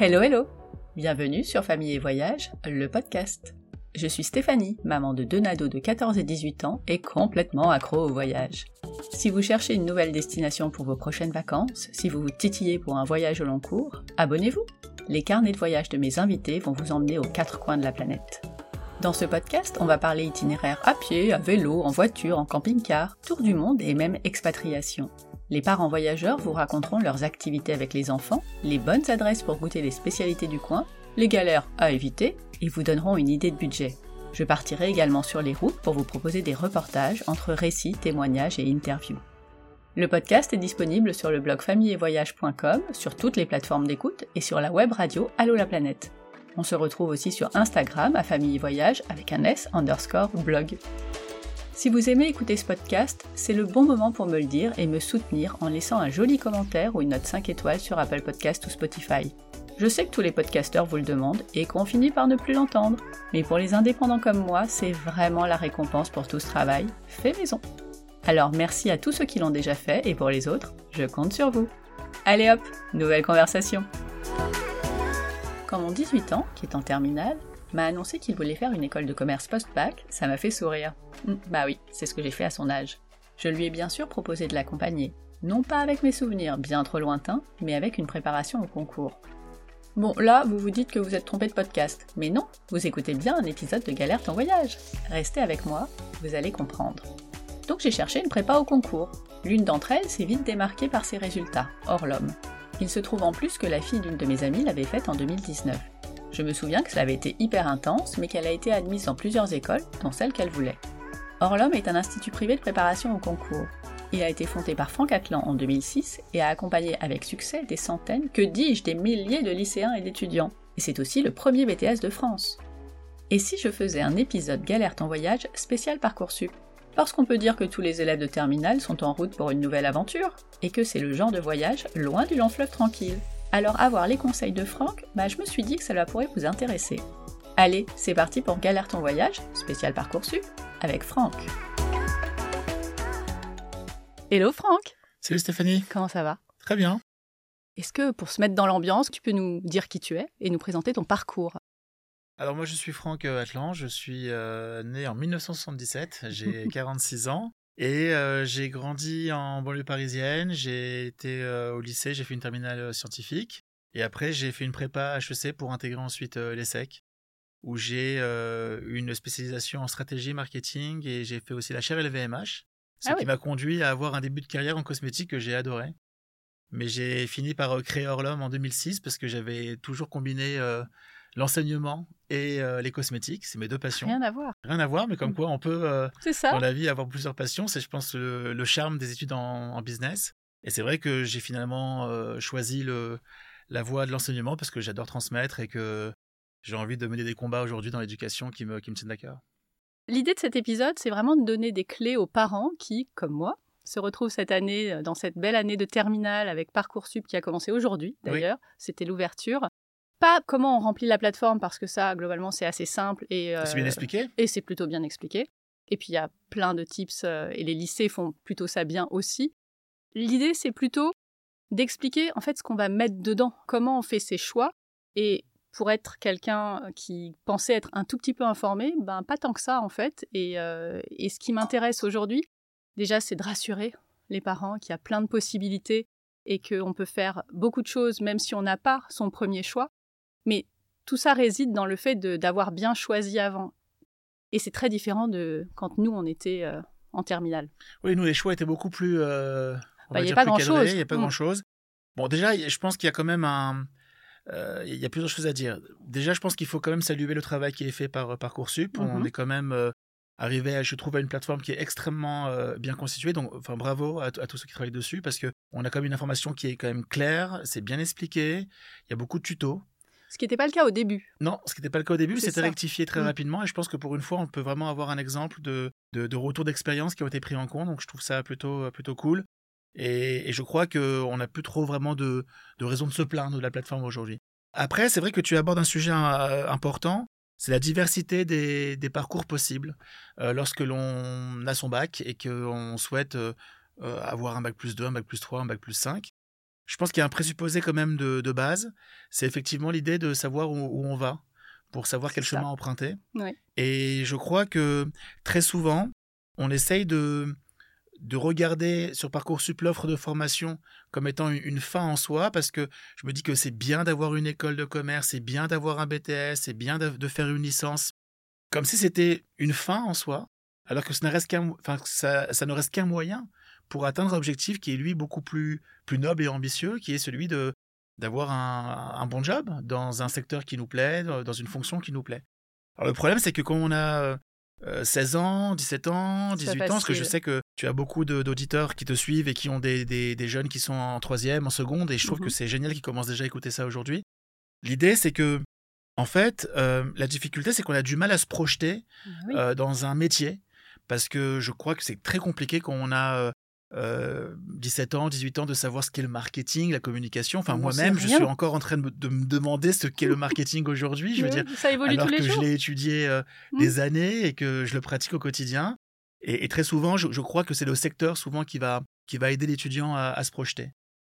Hello hello Bienvenue sur Famille et Voyage, le podcast. Je suis Stéphanie, maman de deux nados de 14 et 18 ans et complètement accro au voyage. Si vous cherchez une nouvelle destination pour vos prochaines vacances, si vous vous titillez pour un voyage au long cours, abonnez-vous Les carnets de voyage de mes invités vont vous emmener aux quatre coins de la planète. Dans ce podcast, on va parler itinéraire à pied, à vélo, en voiture, en camping-car, tour du monde et même expatriation. Les parents voyageurs vous raconteront leurs activités avec les enfants, les bonnes adresses pour goûter les spécialités du coin, les galères à éviter et vous donneront une idée de budget. Je partirai également sur les routes pour vous proposer des reportages entre récits, témoignages et interviews. Le podcast est disponible sur le blog familleetvoyage.com, sur toutes les plateformes d'écoute et sur la web radio Allo la planète. On se retrouve aussi sur Instagram à Famille Voyage avec un S underscore blog. Si vous aimez écouter ce podcast, c'est le bon moment pour me le dire et me soutenir en laissant un joli commentaire ou une note 5 étoiles sur Apple Podcast ou Spotify. Je sais que tous les podcasteurs vous le demandent et qu'on finit par ne plus l'entendre, mais pour les indépendants comme moi, c'est vraiment la récompense pour tout ce travail fait maison. Alors merci à tous ceux qui l'ont déjà fait et pour les autres, je compte sur vous. Allez hop, nouvelle conversation. Quand mon 18 ans, qui est en terminale, m'a annoncé qu'il voulait faire une école de commerce post-bac, ça m'a fait sourire. Hum, bah oui, c'est ce que j'ai fait à son âge. Je lui ai bien sûr proposé de l'accompagner, non pas avec mes souvenirs bien trop lointains, mais avec une préparation au concours. Bon, là, vous vous dites que vous êtes trompé de podcast, mais non, vous écoutez bien un épisode de Galère ton voyage. Restez avec moi, vous allez comprendre. Donc j'ai cherché une prépa au concours. L'une d'entre elles s'est vite démarquée par ses résultats, hors l'homme. Il se trouve en plus que la fille d'une de mes amies l'avait faite en 2019. Je me souviens que cela avait été hyper intense, mais qu'elle a été admise dans plusieurs écoles, dont celle qu'elle voulait. Orlom est un institut privé de préparation au concours. Il a été fondé par Franck Atlan en 2006 et a accompagné avec succès des centaines, que dis-je, des milliers de lycéens et d'étudiants. Et c'est aussi le premier BTS de France. Et si je faisais un épisode Galère en voyage spécial Parcoursup? Parce qu'on peut dire que tous les élèves de terminale sont en route pour une nouvelle aventure, et que c'est le genre de voyage loin du long fleuve tranquille. Alors avoir les conseils de Franck, bah je me suis dit que ça pourrait vous intéresser. Allez, c'est parti pour Galère ton voyage, spécial Parcoursup, avec Franck. Hello Franck. Salut Stéphanie. Comment ça va? Très bien. Est-ce que pour se mettre dans l'ambiance, tu peux nous dire qui tu es et nous présenter ton parcours? Alors moi je suis Franck euh, Atlan, je suis euh, né en 1977, j'ai 46 ans et euh, j'ai grandi en banlieue parisienne, j'ai été au lycée, j'ai fait une terminale scientifique. Et après j'ai fait une prépa HEC pour intégrer ensuite l'ESSEC où j'ai une spécialisation en stratégie marketing et j'ai fait aussi la chaire LVMH ce ah qui m'a conduit à avoir un début de carrière en cosmétique que j'ai adoré. Mais j'ai fini par euh, créer Orlom en 2006 parce que j'avais toujours combiné euh, l'enseignement et euh, les cosmétiques. C'est mes deux passions. Rien à voir. Rien à voir, mais comme mm. quoi on peut dans la vie avoir plusieurs passions. C'est, je pense, le, charme des études en, business. Et c'est vrai que j'ai finalement choisi le, la voie de l'enseignement parce que j'adore transmettre et que j'ai envie de mener des combats aujourd'hui dans l'éducation qui me, qui me tiennent à cœur. L'idée de cet épisode, c'est vraiment de donner des clés aux parents qui, comme moi, se retrouvent cette année, euh, dans cette belle année de terminale avec Parcoursup qui a commencé aujourd'hui d'ailleurs. C'était l'ouverture. Pas comment on remplit la plateforme parce que ça, globalement, c'est assez simple et c'est bien euh, expliqué? Et c'est plutôt bien expliqué. Et puis il y a plein de tips euh, et les lycées font plutôt ça bien aussi. L'idée, c'est plutôt d'expliquer en fait ce qu'on va mettre dedans, comment on fait ses choix et pour être quelqu'un qui pensait être un tout petit peu informé, ben pas tant que ça en fait. Et, euh, et ce qui m'intéresse aujourd'hui, déjà, c'est de rassurer les parents qu'il y a plein de possibilités et qu'on peut faire beaucoup de choses même si on n'a pas son premier choix. Mais tout ça réside dans le fait d'avoir bien choisi avant. Et c'est très différent de quand nous, on était euh, en terminale. Oui, nous, les choix étaient beaucoup plus... Euh, bah, il n'y a pas grand-chose. Il n'y a pas mmh. grand-chose. Bon, déjà, je pense qu'il y a quand même un euh, il y a plusieurs choses à dire. Déjà, je pense qu'il faut quand même saluer le travail qui est fait par euh, Parcoursup. On mhm. est quand même arrivé, à, je trouve, à une plateforme qui est extrêmement bien constituée. Donc, enfin, bravo à, tous ceux qui travaillent dessus parce que on a quand même une information qui est quand même claire, c'est bien expliqué. Il y a beaucoup de tutos. Ce qui n'était pas le cas au début. Non, ce qui n'était pas le cas au début, c'était rectifié très mm. rapidement. Et je pense que pour une fois, on peut vraiment avoir un exemple de, de, retour d'expérience qui ont été pris en compte. Donc je trouve ça plutôt, plutôt cool. Et, je crois qu'on n'a plus trop vraiment de, de raison de se plaindre de la plateforme aujourd'hui. Après, c'est vrai que tu abordes un sujet euh, important, c'est la diversité des, des parcours possibles euh, lorsque l'on a son bac et qu'on souhaite euh, avoir un bac plus 2, un bac plus 3, un bac plus 5. Je pense qu'il y a un présupposé quand même de, de base. C'est effectivement l'idée de savoir où, où, on va pour savoir quel chemin emprunter. Et je crois que très souvent, on essaye de, de regarder sur Parcoursup l'offre de formation comme étant une fin en soi, parce que je me dis que c'est bien d'avoir une école de commerce, c'est bien d'avoir un BTS, c'est bien de, de, faire une licence, comme si c'était une fin en soi, alors que ça, reste enfin, ça, ça ne reste qu'un moyen pour atteindre un objectif qui est lui beaucoup plus, plus noble et ambitieux, qui est celui de d'avoir un, un, bon job dans un secteur qui nous plaît, dans une fonction qui nous plaît. Alors le problème, c'est que quand on a 16 euh, ans, 17 ans, 18 ans, parce que je sais que tu as beaucoup d'auditeurs qui te suivent et qui ont des, des, des, jeunes qui sont en troisième, en seconde, et je trouve que Mhm. c'est génial qu'ils commencent déjà à écouter ça aujourd'hui. L'idée, c'est que, en fait, euh, la difficulté, c'est qu'on a du mal à se projeter Oui. euh, dans un métier, parce que je crois que c'est très compliqué quand on a euh, euh, 17 ans, 18 ans, de savoir ce qu'est le marketing, la communication. Enfin, moi-même, je suis encore en train de me, de me demander ce qu'est le marketing aujourd'hui. Je veux dire, ça évolue alors tous les que je jours. l'ai étudié euh, Mm. des années et que je le pratique au quotidien. Et, et très souvent, je, je crois que c'est le secteur souvent qui va, qui va aider l'étudiant à, à se projeter.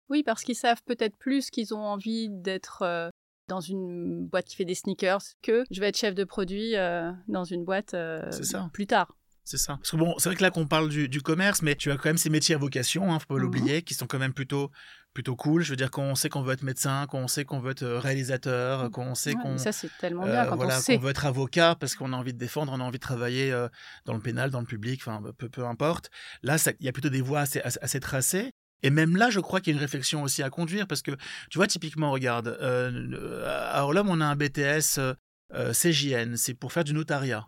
Oui, parce qu'ils savent peut-être plus qu'ils ont envie d'être euh, dans une boîte qui fait des sneakers que je vais être chef de produit dans une boîte C'est ça. plus tard. C'est ça. Parce que bon, c'est vrai que là qu'on parle du, du commerce, mais tu as quand même ces métiers à vocation, hein, faut pas Mhm. l'oublier, qui sont quand même plutôt, plutôt cool. Je veux dire, quand on sait qu'on veut être médecin, quand on sait qu'on veut être euh, réalisateur, quand on sait Ouais, qu'on ça, c'est tellement euh, bien quand voilà, on sait. qu'on veut être avocat parce qu'on a envie de défendre, on a envie de travailler euh, dans le pénal, dans le public, enfin peu, peu importe. Là, il y a plutôt des voies assez, assez, tracées. Et même là, je crois qu'il y a une réflexion aussi à conduire parce que, tu vois, typiquement, regarde, euh, à Orlum, on a un BTS euh, CJN, c'est pour faire du notariat.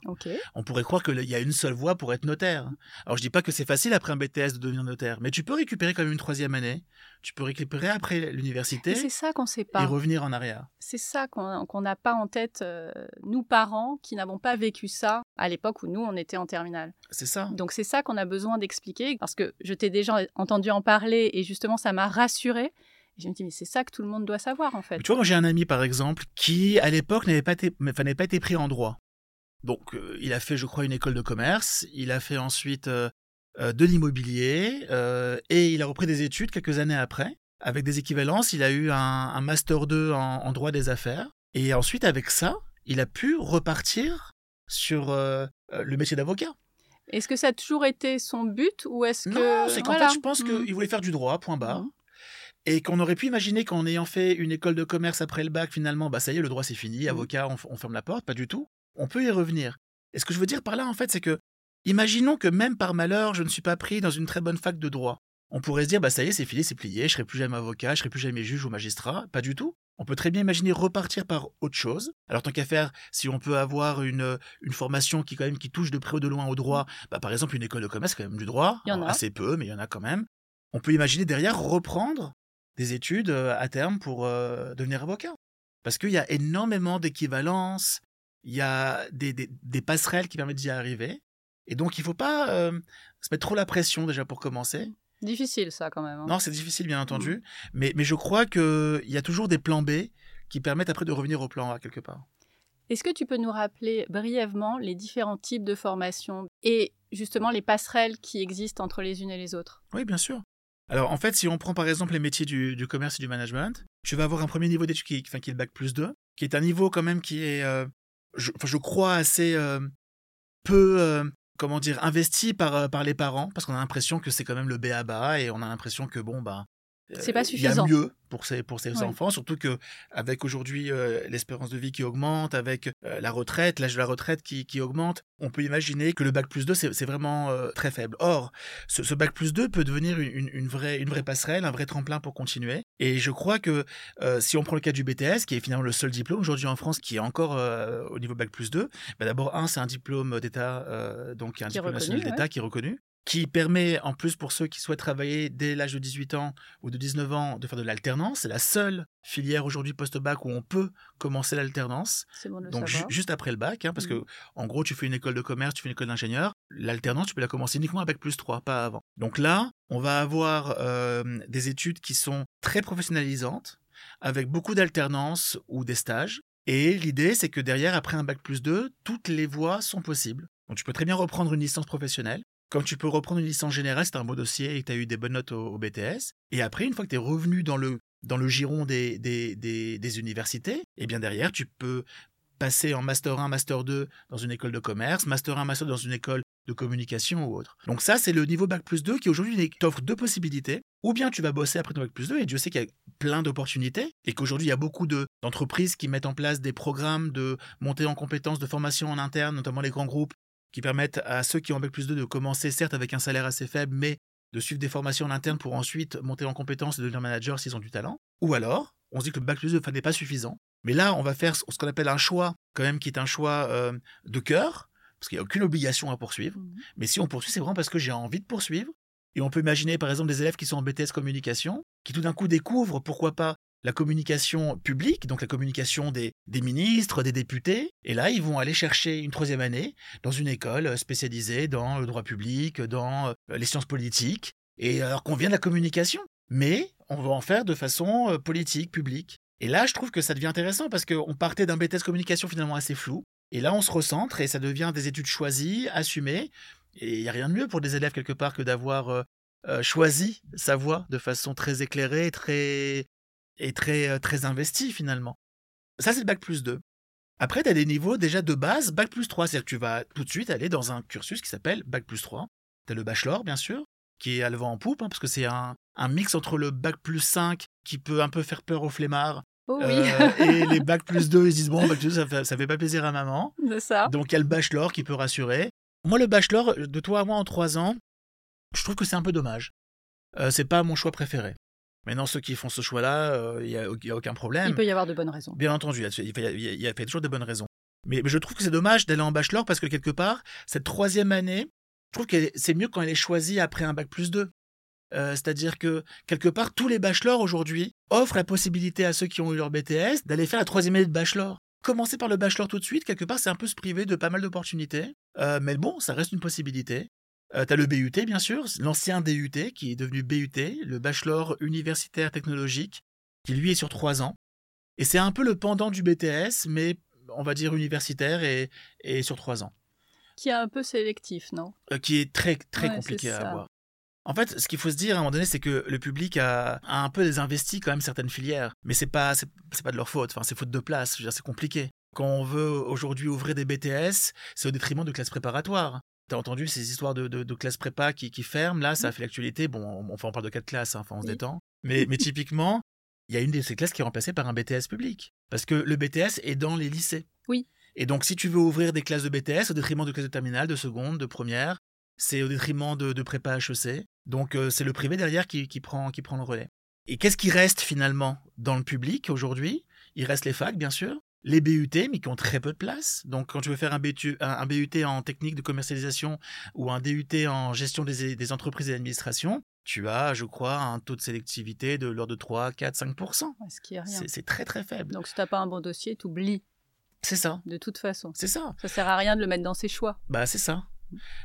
On pourrait croire qu'il y a une seule voie pour être notaire. Alors je dis pas que c'est facile après un BTS de devenir notaire, mais tu peux récupérer quand même une troisième année, tu peux récupérer après Et l'université c'est ça qu'on sait et pas. revenir en arrière. C'est ça qu'on qu'on n'a pas en tête, euh, nous parents, qui n'avons pas vécu ça à l'époque où nous, on était en terminale. C'est ça. Donc c'est ça qu'on a besoin d'expliquer, parce que je t'ai déjà entendu en parler et justement ça m'a rassurée. Et je me dis, mais c'est ça que tout le monde doit savoir en fait. Tu vois, moi j'ai un ami par exemple qui à l'époque n'avait pas, été, enfin, pas été pris en droit. Donc euh, il a fait, je crois, une école de commerce, il a fait ensuite euh, euh, de l'immobilier et il a repris des études quelques années après. Avec des équivalences, il a eu un, un master 2 en, en droit des affaires. Et ensuite, avec ça, il a pu repartir sur le métier d'avocat. Est-ce que ça a toujours été son but ou est-ce que... Non, c'est qu'en Voilà. fait, je pense Mm. qu'il voulait faire du droit, point barre. Mhm. Et qu'on aurait pu imaginer qu'en ayant fait une école de commerce après le bac, finalement, bah ça y est, le droit c'est fini, Mhm. avocat, on, ferme la porte, pas du tout. On peut y revenir. Et ce que je veux dire par là, en fait, c'est que, imaginons que même par malheur, je ne suis pas pris dans une très bonne fac de droit. On pourrait se dire, bah ça y est, c'est fini, c'est plié, je serai plus jamais avocat, je serai plus jamais juge ou magistrat. Pas du tout. On peut très bien imaginer repartir par autre chose. Alors tant qu'à faire, si on peut avoir une, une formation qui quand même qui touche de près ou de loin au droit, bah, par exemple une école de commerce, quand même du droit. Il y en a. Assez peu, mais il y en a quand même. On peut imaginer derrière reprendre des études à terme pour devenir avocat. Parce qu'il y a énormément d'équivalences, il y a des, des, des passerelles qui permettent d'y arriver. Et donc, il ne faut pas euh, se mettre trop la pression déjà pour commencer. Difficile ça quand même. hein. Non, c'est difficile, bien entendu. Mais, mais je crois qu'il y a toujours des plans B qui permettent après de revenir au plan A quelque part. Est-ce que tu peux nous rappeler brièvement les différents types de formations et justement les passerelles qui existent entre les unes et les autres? Oui, bien sûr. Alors, en fait, si on prend par exemple les métiers du, commerce et du management, tu vas avoir un premier niveau d'études qui, enfin, qui est le bac plus 2, qui est un niveau quand même qui est, euh, je, je crois, assez euh, peu, euh, comment dire, investi par, par les parents, parce qu'on a l'impression que c'est quand même le B à bas et on a l'impression que, bon, bah. Euh, C'est pas Il y a suffisant. mieux pour ces, pour ces Ouais. enfants, surtout que avec aujourd'hui euh, l'espérance de vie qui augmente, avec euh, la retraite, l'âge de la retraite qui, qui augmente, on peut imaginer que le bac plus 2, c'est vraiment euh, très faible. Or, ce, ce bac plus 2 peut devenir une, une- vraie, une vraie passerelle, un vrai tremplin pour continuer. Et je crois que euh, si on prend le cas du BTS, qui est finalement le seul diplôme aujourd'hui en France qui est encore euh, au niveau bac plus 2, bah d'abord, un, c'est un diplôme d'État, euh, donc un Qui diplôme reconnu, national d'État qui est reconnu qui permet, en plus pour ceux qui souhaitent travailler dès l'âge de 18 ans ou de 19 ans, de faire de l'alternance. C'est la seule filière aujourd'hui post-bac où on peut commencer l'alternance. Bon Donc ju- juste après le bac, hein, parce Mhm. que en gros, tu fais une école de commerce, tu fais une école d'ingénieur. L'alternance, tu peux la commencer uniquement avec plus 3, pas avant. Donc là, on va avoir euh, des études qui sont très professionnalisantes, avec beaucoup d'alternance ou des stages. Et l'idée, c'est que derrière, après un bac plus 2, toutes les voies sont possibles. Donc tu peux très bien reprendre une licence professionnelle Comme tu peux reprendre une licence générale, c'est un beau dossier et que tu as eu des bonnes notes au, BTS. Et après, une fois que tu es revenu dans le, dans le giron des, universités, et eh bien derrière, tu peux passer en Master 1, Master 2 dans une école de commerce, Master 1, Master 2 dans une école de communication ou autre. Donc ça, c'est le niveau Bac plus 2 qui aujourd'hui t'offre deux possibilités. Ou bien tu vas bosser après ton Bac plus 2, et Dieu sait qu'il y a plein d'opportunités, et qu'aujourd'hui, il y a beaucoup d'entreprises qui mettent en place des programmes de montée en compétences, de formation en interne, notamment les grands groupes, qui permettent à ceux qui ont Bac plus 2 de commencer certes avec un salaire assez faible, mais de suivre des formations en interne pour ensuite monter en compétences et devenir manager s'ils ont du talent. Ou alors, on se dit que le Bac plus 2 n'est pas suffisant. Mais là, on va faire ce qu'on appelle un choix, quand même, qui est un choix euh, de cœur, parce qu'il n'y a aucune obligation à poursuivre. Mmh. Mais si on poursuit, c'est vraiment parce que j'ai envie de poursuivre. Et on peut imaginer, par exemple, des élèves qui sont en BTS communication, qui tout d'un coup découvrent, pourquoi pas, la communication publique, donc la communication des, ministres, des députés. Et là, ils vont aller chercher une troisième année dans une école spécialisée dans le droit public, dans euh, les sciences politiques. Et alors qu'on vient de la communication, mais on va en faire de façon euh, politique, publique. Et là, je trouve que ça devient intéressant parce qu'on partait d'un BTS communication finalement assez flou. Et là, on se recentre et ça devient des études choisies, assumées. Et il n'y a rien de mieux pour des élèves quelque part que d'avoir euh, choisi sa voie de façon très éclairée très, et très, euh, très investie finalement. Ça, c'est le bac plus 2. Après, tu as des niveaux déjà de base, bac plus 3. C'est-à-dire que tu vas tout de suite aller dans un cursus qui s'appelle bac plus 3. Tu as le bachelor, bien sûr, qui est à le vent en poupe, hein, parce que c'est un, un, mix entre le bac plus 5 qui peut un peu faire peur aux flemmards Oh oui. Euh, et les bacs plus 2, ils se disent bon, bac plus 2, ça fait, ça fait pas plaisir à maman. C'est ça. Donc il y a le bachelor qui peut rassurer. Moi, le bachelor, de toi à moi en 3 ans, je trouve que c'est un peu dommage. Euh, c'est pas mon choix préféré. Maintenant, ceux qui font ce choix-là, il euh, n'y a, a, aucun problème. Il peut y avoir de bonnes raisons. Bien entendu, il y a, y a, toujours de bonnes raisons. Mais, mais je trouve que c'est dommage d'aller en bachelor parce que quelque part, cette troisième année, je trouve que c'est mieux quand elle est choisie après un bac plus 2. Euh, c'est-à-dire que quelque part, tous les bachelors aujourd'hui offrent la possibilité à ceux qui ont eu leur BTS d'aller faire la troisième année de bachelor. Commencer par le bachelor tout de suite, quelque part, c'est un peu se priver de pas mal d'opportunités. Euh, mais bon, ça reste une possibilité. Euh, tu as le BUT, bien sûr, l'ancien DUT qui est devenu BUT, le bachelor universitaire technologique, qui lui est sur trois ans. Et c'est un peu le pendant du BTS, mais on va dire universitaire et, sur trois ans. Qui est un peu sélectif, non? Qui est très très compliqué à avoir. En fait, ce qu'il faut se dire à un moment donné, c'est que le public a, un peu désinvesti quand même certaines filières. Mais c'est pas, c'est, pas de leur faute. Enfin, c'est faute de place. c'est compliqué. Quand on veut aujourd'hui ouvrir des BTS, c'est au détriment de classes préparatoires. T'as entendu ces histoires de, de, classes prépa qui, qui, ferment. Là, ça a fait l'actualité. Bon, enfin, on parle de quatre classes, hein, enfin, on se détend. Mais, mais typiquement, il y a une de ces classes qui est remplacée par un BTS public. Parce que le BTS est dans les lycées. Oui. Et donc, si tu veux ouvrir des classes de BTS au détriment de classes de terminale, de seconde, de première, c'est au détriment de, de prépa HEC. Donc euh, c'est le privé derrière qui, prend, qui prend le relais. Et qu'est-ce qui reste finalement dans le public aujourd'hui? Il reste les facs, bien sûr, les BUT, mais qui ont très peu de place. Donc quand tu veux faire un BUT, un, BUT en technique de commercialisation ou un DUT en gestion des, entreprises et d'administration, tu as, je crois, un taux de sélectivité de l'ordre de 3, 4, 5 Ce qui est rien. C'est très très faible. Donc si tu n'as pas un bon dossier, tu oublies. C'est ça. De toute façon. C'est ça. Ça sert à rien de le mettre dans ses choix. Bah c'est ça.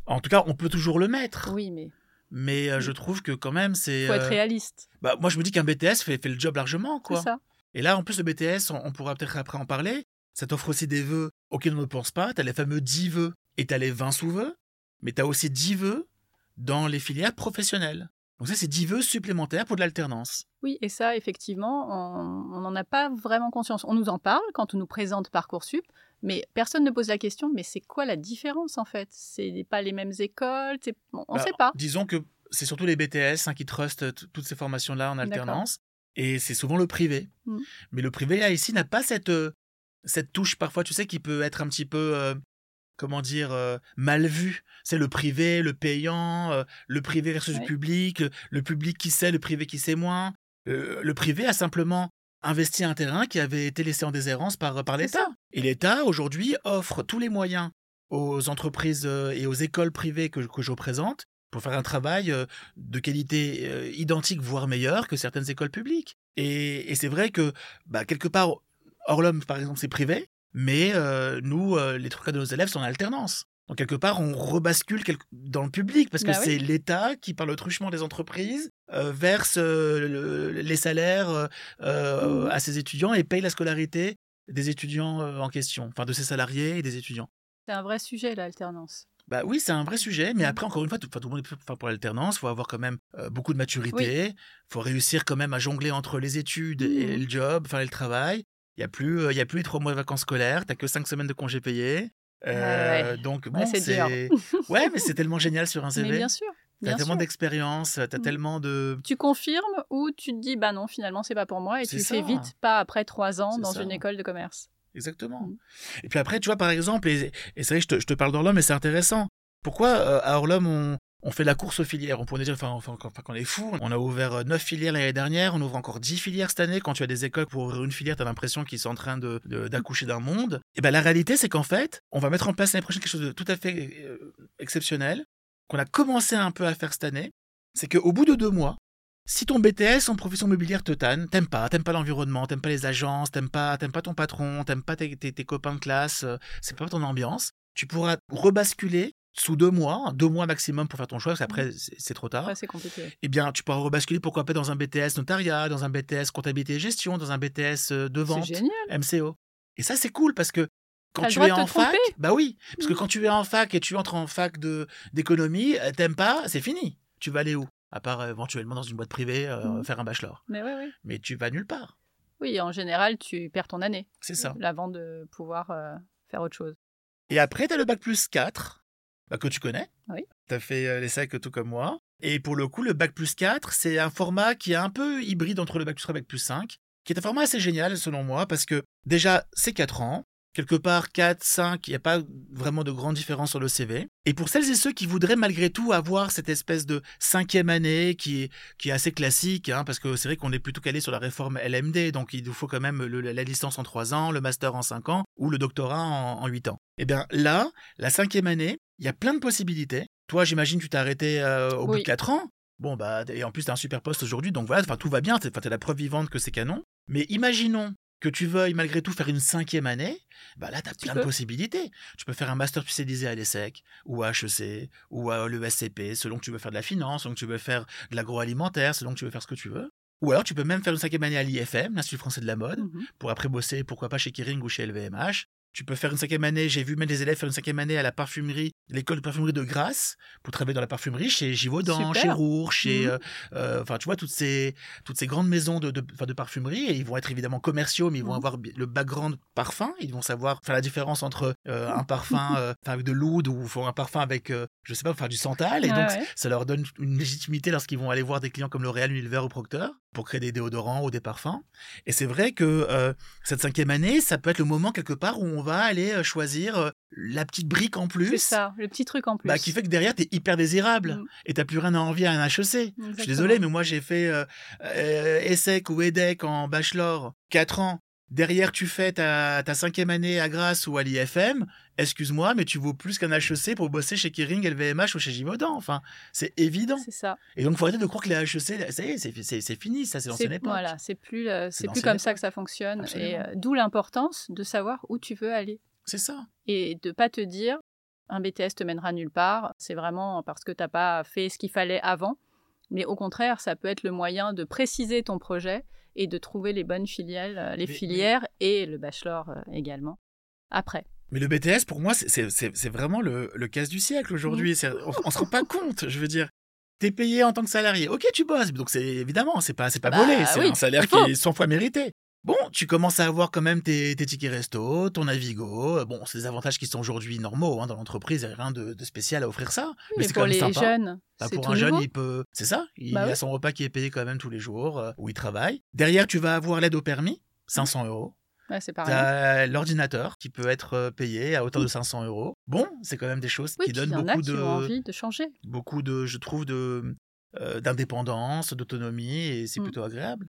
En tout cas, on peut toujours le mettre. Oui, mais mais euh, je trouve que quand même c'est. Faut être euh, réaliste. Bah, moi je me dis qu'un BTS fait, fait, le job largement quoi. Ça. Et là en plus le BTS, on, pourra peut-être après en parler. Ça t'offre aussi des vœux auxquels on ne pense pas. Tu as les fameux 10 vœux et tu as les 20 sous-vœux. Mais tu as aussi 10 vœux dans les filières professionnelles. Donc ça, c'est 10 vœux supplémentaires pour de l'alternance. Oui, et ça, effectivement, on n'en a pas vraiment conscience. On nous en parle quand on nous présente Parcoursup, mais personne ne pose la question, mais c'est quoi la différence en fait? C'est pas les mêmes écoles? On ne bah, sait pas. Disons que c'est surtout les BTS hein, qui trustent toutes ces formations-là en alternance. Et c'est souvent le privé. Mmh. Mais le privé, là, ici, n'a pas cette, euh, cette touche parfois, tu sais, qui peut être un petit peu, euh, comment dire, euh, mal vu. C'est le privé, le payant, le privé versus le public, le public qui sait, le privé qui sait moins. le privé a simplement investi un terrain qui avait été laissé en déshérence par, par l'État. Et l'État, aujourd'hui, offre tous les moyens aux entreprises et aux écoles privées que, que je représente pour faire un travail euh, de qualité euh, identique, voire meilleure que certaines écoles publiques. Et, c'est vrai que, bah, quelque part, Orlom, par exemple, c'est privé, mais nous, les trois de nos élèves sont en alternance. Donc quelque part, on rebascule dans le public parce que bah c'est l'État qui, par le truchement des entreprises, euh, verse euh, les salaires euh, mmh. à ses étudiants et paye la scolarité des étudiants en question, enfin de ses salariés et des étudiants. C'est un vrai sujet l'alternance. Bah oui, c'est un vrai sujet, mais après, encore une fois, tout, tout le monde est pour l'alternance, il faut avoir quand même euh, beaucoup de maturité, il faut réussir quand même à jongler entre les études et Mhm. le job, enfin et le travail. Il n'y a, plus, euh, y a plus les trois mois de vacances scolaires, tu que cinq semaines de congés payés. Euh, ouais. Donc, bon, c'est ouais, mais c'est tellement génial sur un Mais CV. bien sûr. T'as tellement d'expérience, t'as Mhm. tellement de. Tu confirmes ou tu te dis bah non finalement c'est pas pour moi et tu ça. fais vite pas après trois ans dans ça. une école de commerce? Exactement. Mhm. Et puis après, tu vois, par exemple, et, et c'est vrai que je te, je te parle d'Orlum, mais c'est intéressant. Pourquoi euh, à Orlum, on, on fait la course aux filières? On pourrait dire, enfin, enfin, qu'on est fou. On a ouvert euh, 9 filières l'année dernière, on ouvre encore 10 filières cette année. Quand tu as des écoles pour ouvrir une filière, tu as l'impression qu'ils sont en train de- de- d'accoucher d'un monde. Et ben la réalité, c'est qu'en fait, on va mettre en place l'année prochaine quelque chose de tout à fait euh, exceptionnel, qu'on a commencé un peu à faire cette année. C'est qu'au bout de deux mois, si ton BTS en profession mobilière te tanne, t'aimes pas, t'aimes pas l'environnement, t'aimes pas les agences, t'aimes pas, t'aimes pas ton patron, t'aimes pas tes, tes- tes copains de classe, euh, c'est pas ton ambiance, tu pourras rebasculer sous deux mois, deux mois maximum pour faire ton choix, parce qu'après c'est trop tard. Ouais, c'est compliqué. Eh bien, tu pourras rebasculer pourquoi pas dans un BTS notariat, dans un BTS comptabilité et gestion, dans un BTS euh, de vente. MCO. Et ça, c'est cool parce que quand tu es en fac, tromper. bah oui, parce que Mhm. quand tu es en fac et tu entres en fac de d'économie, euh, t'aimes pas, c'est fini. Tu vas aller où? À part euh, éventuellement dans une boîte privée euh, Mhm. faire un bachelor. Mais oui oui. Mais tu vas nulle part. Oui en général tu perds ton année C'est ça. avant de pouvoir euh, faire autre chose. Et après, tu as le bac plus 4, bah, que tu connais. Oui. Tu as fait euh, les sacs tout comme moi. Et pour le coup, le bac plus 4, c'est un format qui est un peu hybride entre le bac plus 3 et le bac plus 5, qui est un format assez génial selon moi, parce que déjà, c'est 4 ans. Quelque part, 4, 5, il n'y a pas vraiment de grande différence sur le CV. Et pour celles et ceux qui voudraient malgré tout avoir cette espèce de cinquième année qui est, qui est assez classique, hein, parce que c'est vrai qu'on est plutôt calé sur la réforme LMD, donc il nous faut quand même le- la licence en 3 ans, le master en 5 ans, ou le doctorat en, en 8 ans. Et bien là, la cinquième année, il y a plein de possibilités. Toi, j'imagine, tu t'es arrêté euh, au bout de 4 ans. Bon, bah, et en plus, tu as un super poste aujourd'hui, donc voilà, enfin, tout va bien, tu es la preuve vivante que c'est canon. Mais imaginons que tu veuilles malgré tout faire une cinquième année, bah là, tu as Tu plein peux. de possibilités. Tu peux faire un master spécialisé à l'ESSEC, ou à HEC, ou à l'ESCP, selon que tu veux faire de la finance, selon que tu veux faire de l'agroalimentaire, selon que tu veux faire ce que tu veux. Ou alors, tu peux même faire une cinquième année à l'IFM, l'Institut français de la mode, Mhm. pour après bosser, pourquoi pas chez Kering ou chez LVMH. Tu peux faire une cinquième année, j'ai vu même des élèves faire une cinquième année à la parfumerie, l'école de parfumerie de Grasse, pour travailler dans la parfumerie chez Givaudan, Super. chez Roure, chez, Mhm. euh, euh, enfin, tu vois, toutes ces, toutes ces grandes maisons de, de, de parfumerie, et ils vont être évidemment commerciaux, mais ils vont Mhm. avoir le background parfum, ils vont savoir faire la différence entre euh, un parfum euh, avec de l'oud ou un parfum avec, je sais pas, faire du santal, et donc ouais. ça leur donne une légitimité lorsqu'ils vont aller voir des clients comme L'Oréal, Unilever ou Procter pour créer des déodorants ou des parfums. Et c'est vrai que cette cinquième année, ça peut être le moment quelque part où on va aller euh, choisir euh, la petite brique en plus. C'est ça, le petit truc en plus. Bah, qui fait que derrière, tu es hyper désirable Mm. et t'as plus rien à envier à un HEC. Je suis désolé, mais moi j'ai fait euh, euh, ESSEC ou EDEC en bachelor 4 ans. Derrière, tu fais ta, ta cinquième année à Grasse ou à l'IFM. Excuse-moi, mais tu vaux plus qu'un HEC pour bosser chez Kering, LVMH ou chez Givaudan. Enfin, c'est évident. C'est ça. Et donc, faut arrêter de croire que les HEC, ça y est, c'est, fini, ça, c'est l'ancienne époque. voilà, c'est plus euh, C'est plus comme ça que ça fonctionne et euh, d'où l'importance de savoir où tu veux aller C'est ça. et de pas te dire un BTS te mènera nulle part, c'est vraiment parce que t'as pas fait ce qu'il fallait avant, mais au contraire, ça peut être le moyen de préciser ton projet et de trouver les bonnes filiales, euh, les Mais- filières et le bachelor euh, également après. Mais le BTS, pour moi, c'est, vraiment le, le casse du siècle aujourd'hui. On, on se rend pas compte, je veux dire. T'es payé en tant que salarié. Ok, tu bosses. Donc, c'est évidemment, c'est pas, c'est pas Bah, volé. C'est oui, un salaire qui est 100 fois mérité. Bon, tu commences à avoir quand même tes, tes tickets resto, ton Navigo. Bon, c'est des avantages qui sont aujourd'hui normaux hein, dans l'entreprise. Il n'y a rien de, de spécial à offrir ça. Oui, mais c'est pour quand même sympa. jeunes, Bah, c'est pour un jeune, nouveau. il peut. C'est ça. Il Bah a oui. son repas qui est payé quand même tous les jours euh, où il travaille. Derrière, tu vas avoir l'aide au permis, 500 euros. Ouais, c'est l'ordinateur qui peut être euh, payé à hauteur de 500 euros. Bon, c'est quand même des choses Oui, qui donnent en a beaucoup qui de, ont envie de changer. beaucoup de, je trouve, de euh, d'indépendance, d'autonomie, et c'est Mm. plutôt agréable.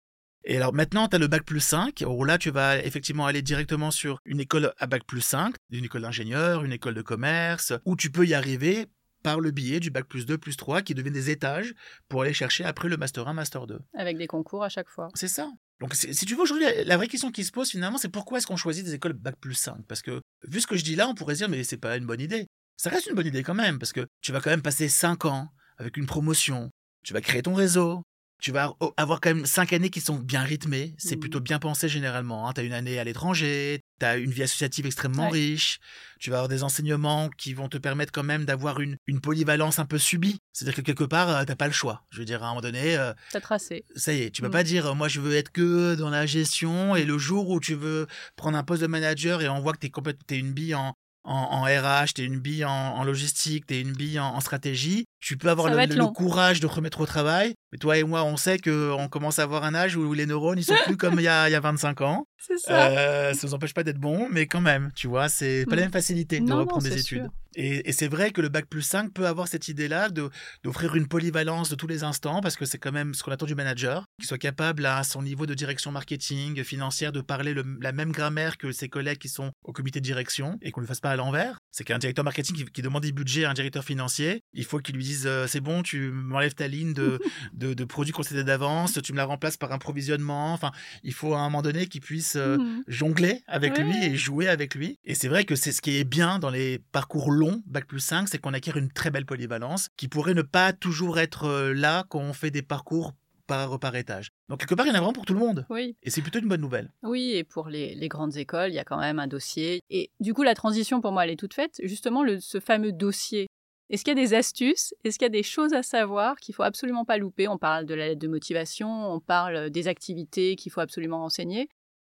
Et alors maintenant, tu as le bac plus 5, où là, tu vas effectivement aller directement sur une école à bac plus 5, une école d'ingénieur, une école de commerce, où tu peux y arriver par le biais du bac plus 2, plus 3, qui deviennent des étages pour aller chercher après le master 1, master 2. avec des concours à chaque fois. C'est ça. Donc, si tu veux, aujourd'hui, la, la vraie question qui se pose finalement, c'est pourquoi est-ce qu'on choisit des écoles bac plus 5 Parce que, vu ce que je dis là, on pourrait se dire, mais c'est pas une bonne idée. Ça reste une bonne idée quand même, parce que tu vas quand même passer 5 ans avec une promotion, tu vas créer ton réseau, Tu vas avoir quand même cinq années qui sont bien rythmées. C'est Mhm. plutôt bien pensé généralement. Tu as une année à l'étranger, tu as une vie associative extrêmement Ouais. riche. Tu vas avoir des enseignements qui vont te permettre quand même d'avoir une, une polyvalence un peu subie. C'est-à-dire que quelque part, euh, t'as pas le choix. Je veux dire, à un moment donné, euh, T'as tracé. ça y est, tu peux Mm. pas dire, moi je veux être que dans la gestion et le jour où tu veux prendre un poste de manager et on voit que t'es t'es une bille en, en, en RH, t'es une bille en, en logistique, t'es une bille en, en stratégie, tu peux avoir le, courage de te remettre au travail. Mais toi et moi, on sait qu'on commence à avoir un âge où les neurones, ils sont plus comme il y a, il y a 25 ans. C'est ça. Euh, ça nous empêche pas d'être bons, mais quand même, tu vois, c'est pas la Mm. même facilité de Non, non, reprendre des études. sûr. Et, et c'est vrai que le bac plus 5 peut avoir cette idée-là de d'offrir une polyvalence de tous les instants, parce que c'est quand même ce qu'on attend du manager, qu'il soit capable à son niveau de direction marketing, financière, de parler le- la même grammaire que ses collègues qui sont au comité de direction, et qu'on ne le fasse pas à l'envers. C'est qu'un directeur marketing qui, qui demande des budgets à un directeur financier, il faut qu'il lui dise euh, c'est bon, tu m'enlèves ta ligne de, de, de produits concédés d'avance, tu me la remplaces par un provisionnement. Enfin, il faut à un moment donné qu'il puisse euh, Mhm. jongler avec Ouais. lui et jouer avec lui. Et c'est vrai que c'est ce qui est bien dans les parcours longs, Bac plus 5, c'est qu'on acquiert une très belle polyvalence qui pourrait ne pas toujours être euh, là quand on fait des parcours par, par étage. Donc quelque part, il y en a vraiment pour tout le monde. Oui. Et c'est plutôt une bonne nouvelle. Oui, et pour les, les grandes écoles, il y a quand même un dossier. Et du coup, la transition, pour moi, elle est toute faite. Justement, le, ce fameux dossier. Est-ce qu'il y a des astuces? Est-ce qu'il y a des choses à savoir qu'il faut absolument pas louper? On parle de la lettre de motivation, on parle des activités qu'il faut absolument renseigner.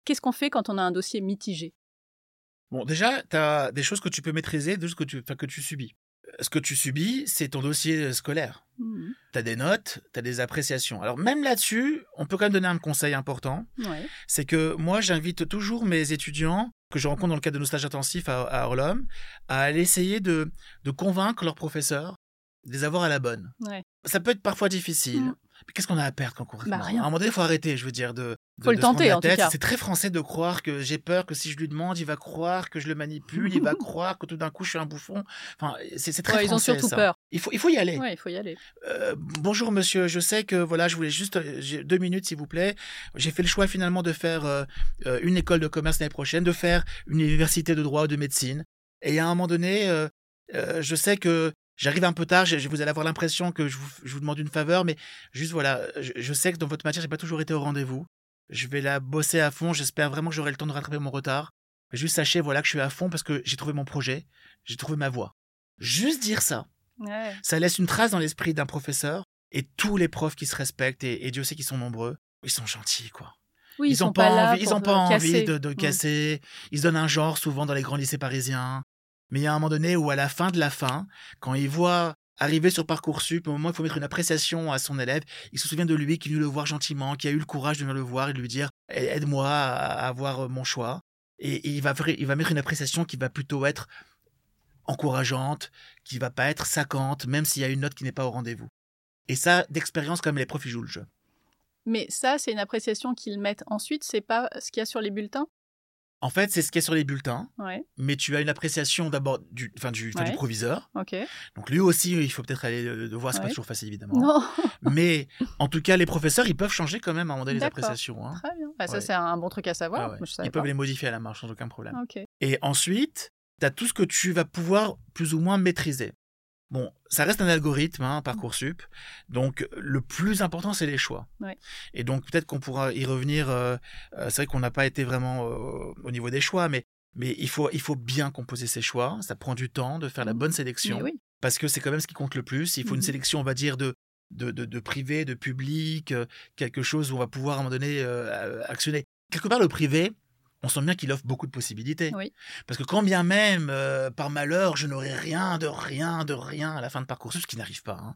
Qu'est-ce qu'on fait quand on a un dossier mitigé? Bon, déjà, tu as des choses que tu peux maîtriser, des choses que tu, que tu subis. Ce que tu subis, c'est ton dossier scolaire. Mhm. Tu as des notes, tu as des appréciations. Alors même là-dessus, on peut quand même donner un conseil important. Ouais. c'est que moi, j'invite toujours mes étudiants que je rencontre dans le cadre de nos stages intensifs à, à Orlom à aller essayer de, de convaincre leurs professeurs de les avoir à la bonne. Ouais. Ça peut être parfois difficile. Mm. Mais qu'est-ce qu'on a à perdre concrètement Bah, rien. À un moment donné, il faut arrêter, je veux dire, de. de- Faut le de tenter, en tout cas. C'est très français de croire que j'ai peur que si je lui demande, il va croire que je le manipule, il va croire que tout d'un coup je suis un bouffon. Enfin, c'est très Ouais, ils ont français. surtout ça. peur. Il faut, il faut y aller. Ouais, il faut y aller. Euh, bonjour monsieur, je sais que voilà, je voulais juste euh, deux minutes s'il vous plaît. J'ai fait le choix finalement de faire euh, une école de commerce l'année prochaine, de faire une université de droit ou de médecine. Et à un moment donné, euh, je sais que j'arrive un peu tard, je, vous allez avoir l'impression que je vous, je vous demande une faveur, mais juste voilà, je, je sais que dans votre matière, j'ai pas toujours été au rendez-vous. Je vais la bosser à fond. J'espère vraiment que j'aurai le temps de rattraper mon retard. Mais juste sachez voilà que je suis à fond parce que j'ai trouvé mon projet, j'ai trouvé ma voie. Juste dire ça Ouais. ça laisse une trace dans l'esprit d'un professeur et tous les profs qui se respectent et, et Dieu sait qu'ils sont nombreux ils sont gentils quoi Oui, ils, sont ont pas, là envie ils ont pas envie casser. de, de Mm. casser ils se donnent un genre souvent dans les grands lycées parisiens mais il y a un moment donné où à la fin de la fin quand ils voient arriver sur parcoursup au moment où il faut mettre une appréciation à son élève il se souvient de lui qui est venu le voir gentiment qui a eu le courage de venir le voir et de lui dire aide-moi à avoir mon choix et, il va il va mettre une appréciation qui va plutôt être encourageante, qui va pas être saccante, même s'il y a une note qui n'est pas au rendez-vous. Et ça, d'expérience, comme les profs, jouent le jeu. Mais ça, c'est une appréciation qu'ils mettent ensuite, c'est pas ce qu'il y a sur les bulletins? En fait, c'est ce qu'il y a sur les bulletins, Ouais, mais tu as une appréciation d'abord du, enfin, du, du proviseur. ok. Donc lui aussi, il faut peut-être aller le, voir, c'est pas Ouais. toujours facile, évidemment. Non, Mais en tout cas, les professeurs, ils peuvent changer quand même à un moment donné les appréciations. hein. très bien. Bah, ça, c'est un bon truc à savoir. Ah je Ils peuvent pas. les modifier à la marche sans aucun problème. Ok. Et ensuite, tu as tout ce que tu vas pouvoir plus ou moins maîtriser. Bon, ça reste un algorithme, hein, Parcoursup. Donc, le plus important, c'est les choix. Ouais. Et donc, peut-être qu'on pourra y revenir. euh, euh, c'est vrai qu'on n'a pas été vraiment euh, au niveau des choix, mais, mais il, faut, il faut bien composer ses choix. Ça prend du temps de faire la Mhm. bonne sélection. Oui. Parce que c'est quand même ce qui compte le plus. Il faut une Mhm. sélection, on va dire, de, de, de, de privé, de public, euh, quelque chose où on va pouvoir à un moment donné actionner. Quelque part, le privé, on sent bien qu'il offre beaucoup de possibilités. Oui. Parce que quand bien même, euh, par malheur, je n'aurai rien de rien de rien à la fin de parcours, ce qui n'arrive pas, hein,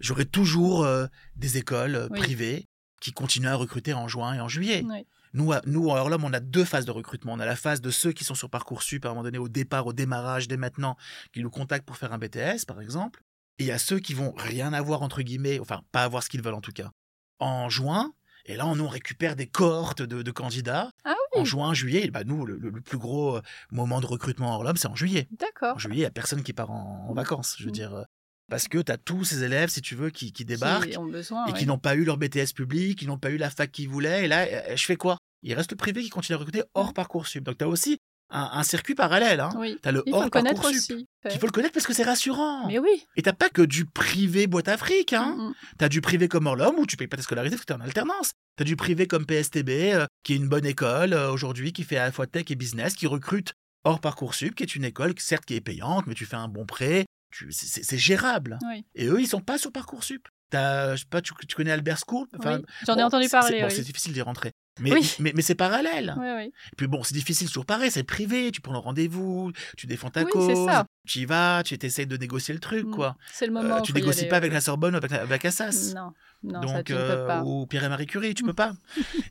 j'aurai toujours euh, des écoles euh, Oui. privées qui continuent à recruter en juin et en juillet. Nous, à- nous, à Orlom, on a deux phases de recrutement. On a la phase de ceux qui sont sur Parcoursup, à un moment donné, au départ, au démarrage, dès maintenant, qui nous contactent pour faire un BTS, par exemple. Et il y a ceux qui vont rien avoir, entre guillemets, enfin, pas avoir ce qu'ils veulent en tout cas, en juin. Et là, on, récupère des cohortes de, de candidats. Ah En juin, juillet, et bah, nous, le, plus gros euh, moment de recrutement à Orlom, c'est en juillet. En d'accord. juillet, il n'y a personne qui part en, en vacances, je veux Mhm. dire. euh, Parce que tu as tous ces élèves, si tu veux, qui, qui débarquent Qui ont besoin. et ouais. qui n'ont pas eu leur BTS public, qui n'ont pas eu la fac qu'ils voulaient. Et là, euh, je fais quoi? Il reste le privé qui continue à recruter hors Parcoursup. Donc, tu as aussi un, circuit parallèle. Hein. Oui. T'as le Il faut hors le connaître aussi. Il faut le connaître parce que c'est rassurant. Mais oui. Et t'as pas que du privé boîte Afrique. Hein. Mm, mm. T'as du privé comme Orlom où tu payes pas ta scolarité parce que t'es en alternance. T'as du privé comme PSTB euh, qui est une bonne école euh, aujourd'hui qui fait à la fois tech et business, qui recrute hors Parcoursup, qui est une école certes qui est payante, mais tu fais un bon prêt, c'est- gérable. Oui. Et eux, ils sont pas sur Parcoursup. T'as, je sais pas, tu, tu connais Albert School? Enfin, Oui. J'en ai bon, entendu parler. c'est- bon, oui. c'est difficile d'y rentrer. Mais, Oui. mais, mais c'est parallèle. Oui, oui. Et puis bon, c'est difficile, c'est toujours pareil, c'est privé, tu prends le rendez-vous, tu défends ta cause, ça. tu y vas, tu essayes de négocier le truc, Mm. quoi. C'est le Euh, moment. tu faut y négocies pas avec la Sorbonne ou avec, Assas. Non, non, ça donc, tu ne peux euh, pas. ou Pierre et Marie Curie, tu peux pas.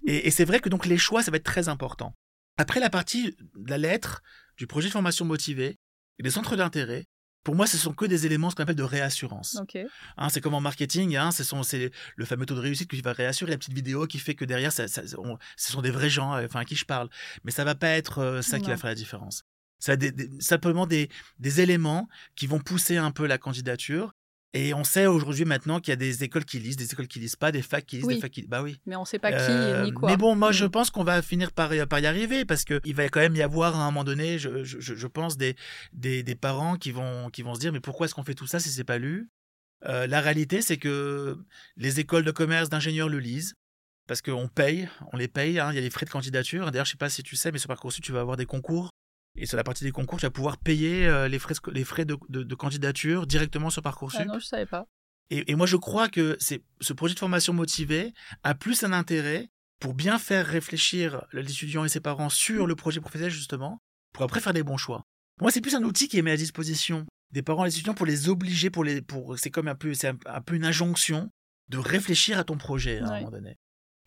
et et c'est vrai que donc les choix, ça va être très important. Après la partie de la lettre, du projet de formation motivé et des centres d'intérêt, pour moi, ce sont que des éléments, ce qu'on appelle de réassurance. Ok. Hein, c'est comme en marketing, hein, ce c'est le fameux taux de réussite qui va réassurer la petite vidéo qui fait que derrière, ça, ça- on- ce sont des vrais gens euh, enfin, à qui je parle. Mais ça va pas être euh, ça qui va faire la différence. Ça des- des- simplement des, des éléments qui vont pousser un peu la candidature. Et on sait aujourd'hui maintenant qu'il y a des écoles qui lisent, des écoles qui lisent pas, des facs qui lisent, Oui. des facs qui Bah oui. Mais on sait pas qui Euh, ni quoi. Mais bon, moi, je Mm. pense qu'on va finir par, y- par y arriver parce qu'il va quand même y avoir à un moment donné, je, je- je- je pense, des, des, des parents qui vont, qui vont se dire mais pourquoi est-ce qu'on fait tout ça si c'est pas lu? Euh, La réalité, c'est que les écoles de commerce, d'ingénieurs le lisent parce qu'on paye, on les paye, hein, il y a les frais de candidature. D'ailleurs, je sais pas si tu sais, mais sur Parcoursup, tu vas avoir des concours. Et sur la partie des concours, tu vas pouvoir payer euh, les frais, sco- les frais de, de- de candidature directement sur Parcoursup. Ah non, je savais pas. Et, et moi, je crois que ce projet de formation motivé a plus un intérêt pour bien faire réfléchir l'étudiant et ses parents sur le projet professionnel, justement, pour après faire des bons choix. Pour moi, c'est plus un outil qui est mis à disposition des parents et des étudiants pour les obliger, pour les, pour, c'est comme un peu, c'est un, un peu une injonction de réfléchir à ton projet à un Ouais. moment donné.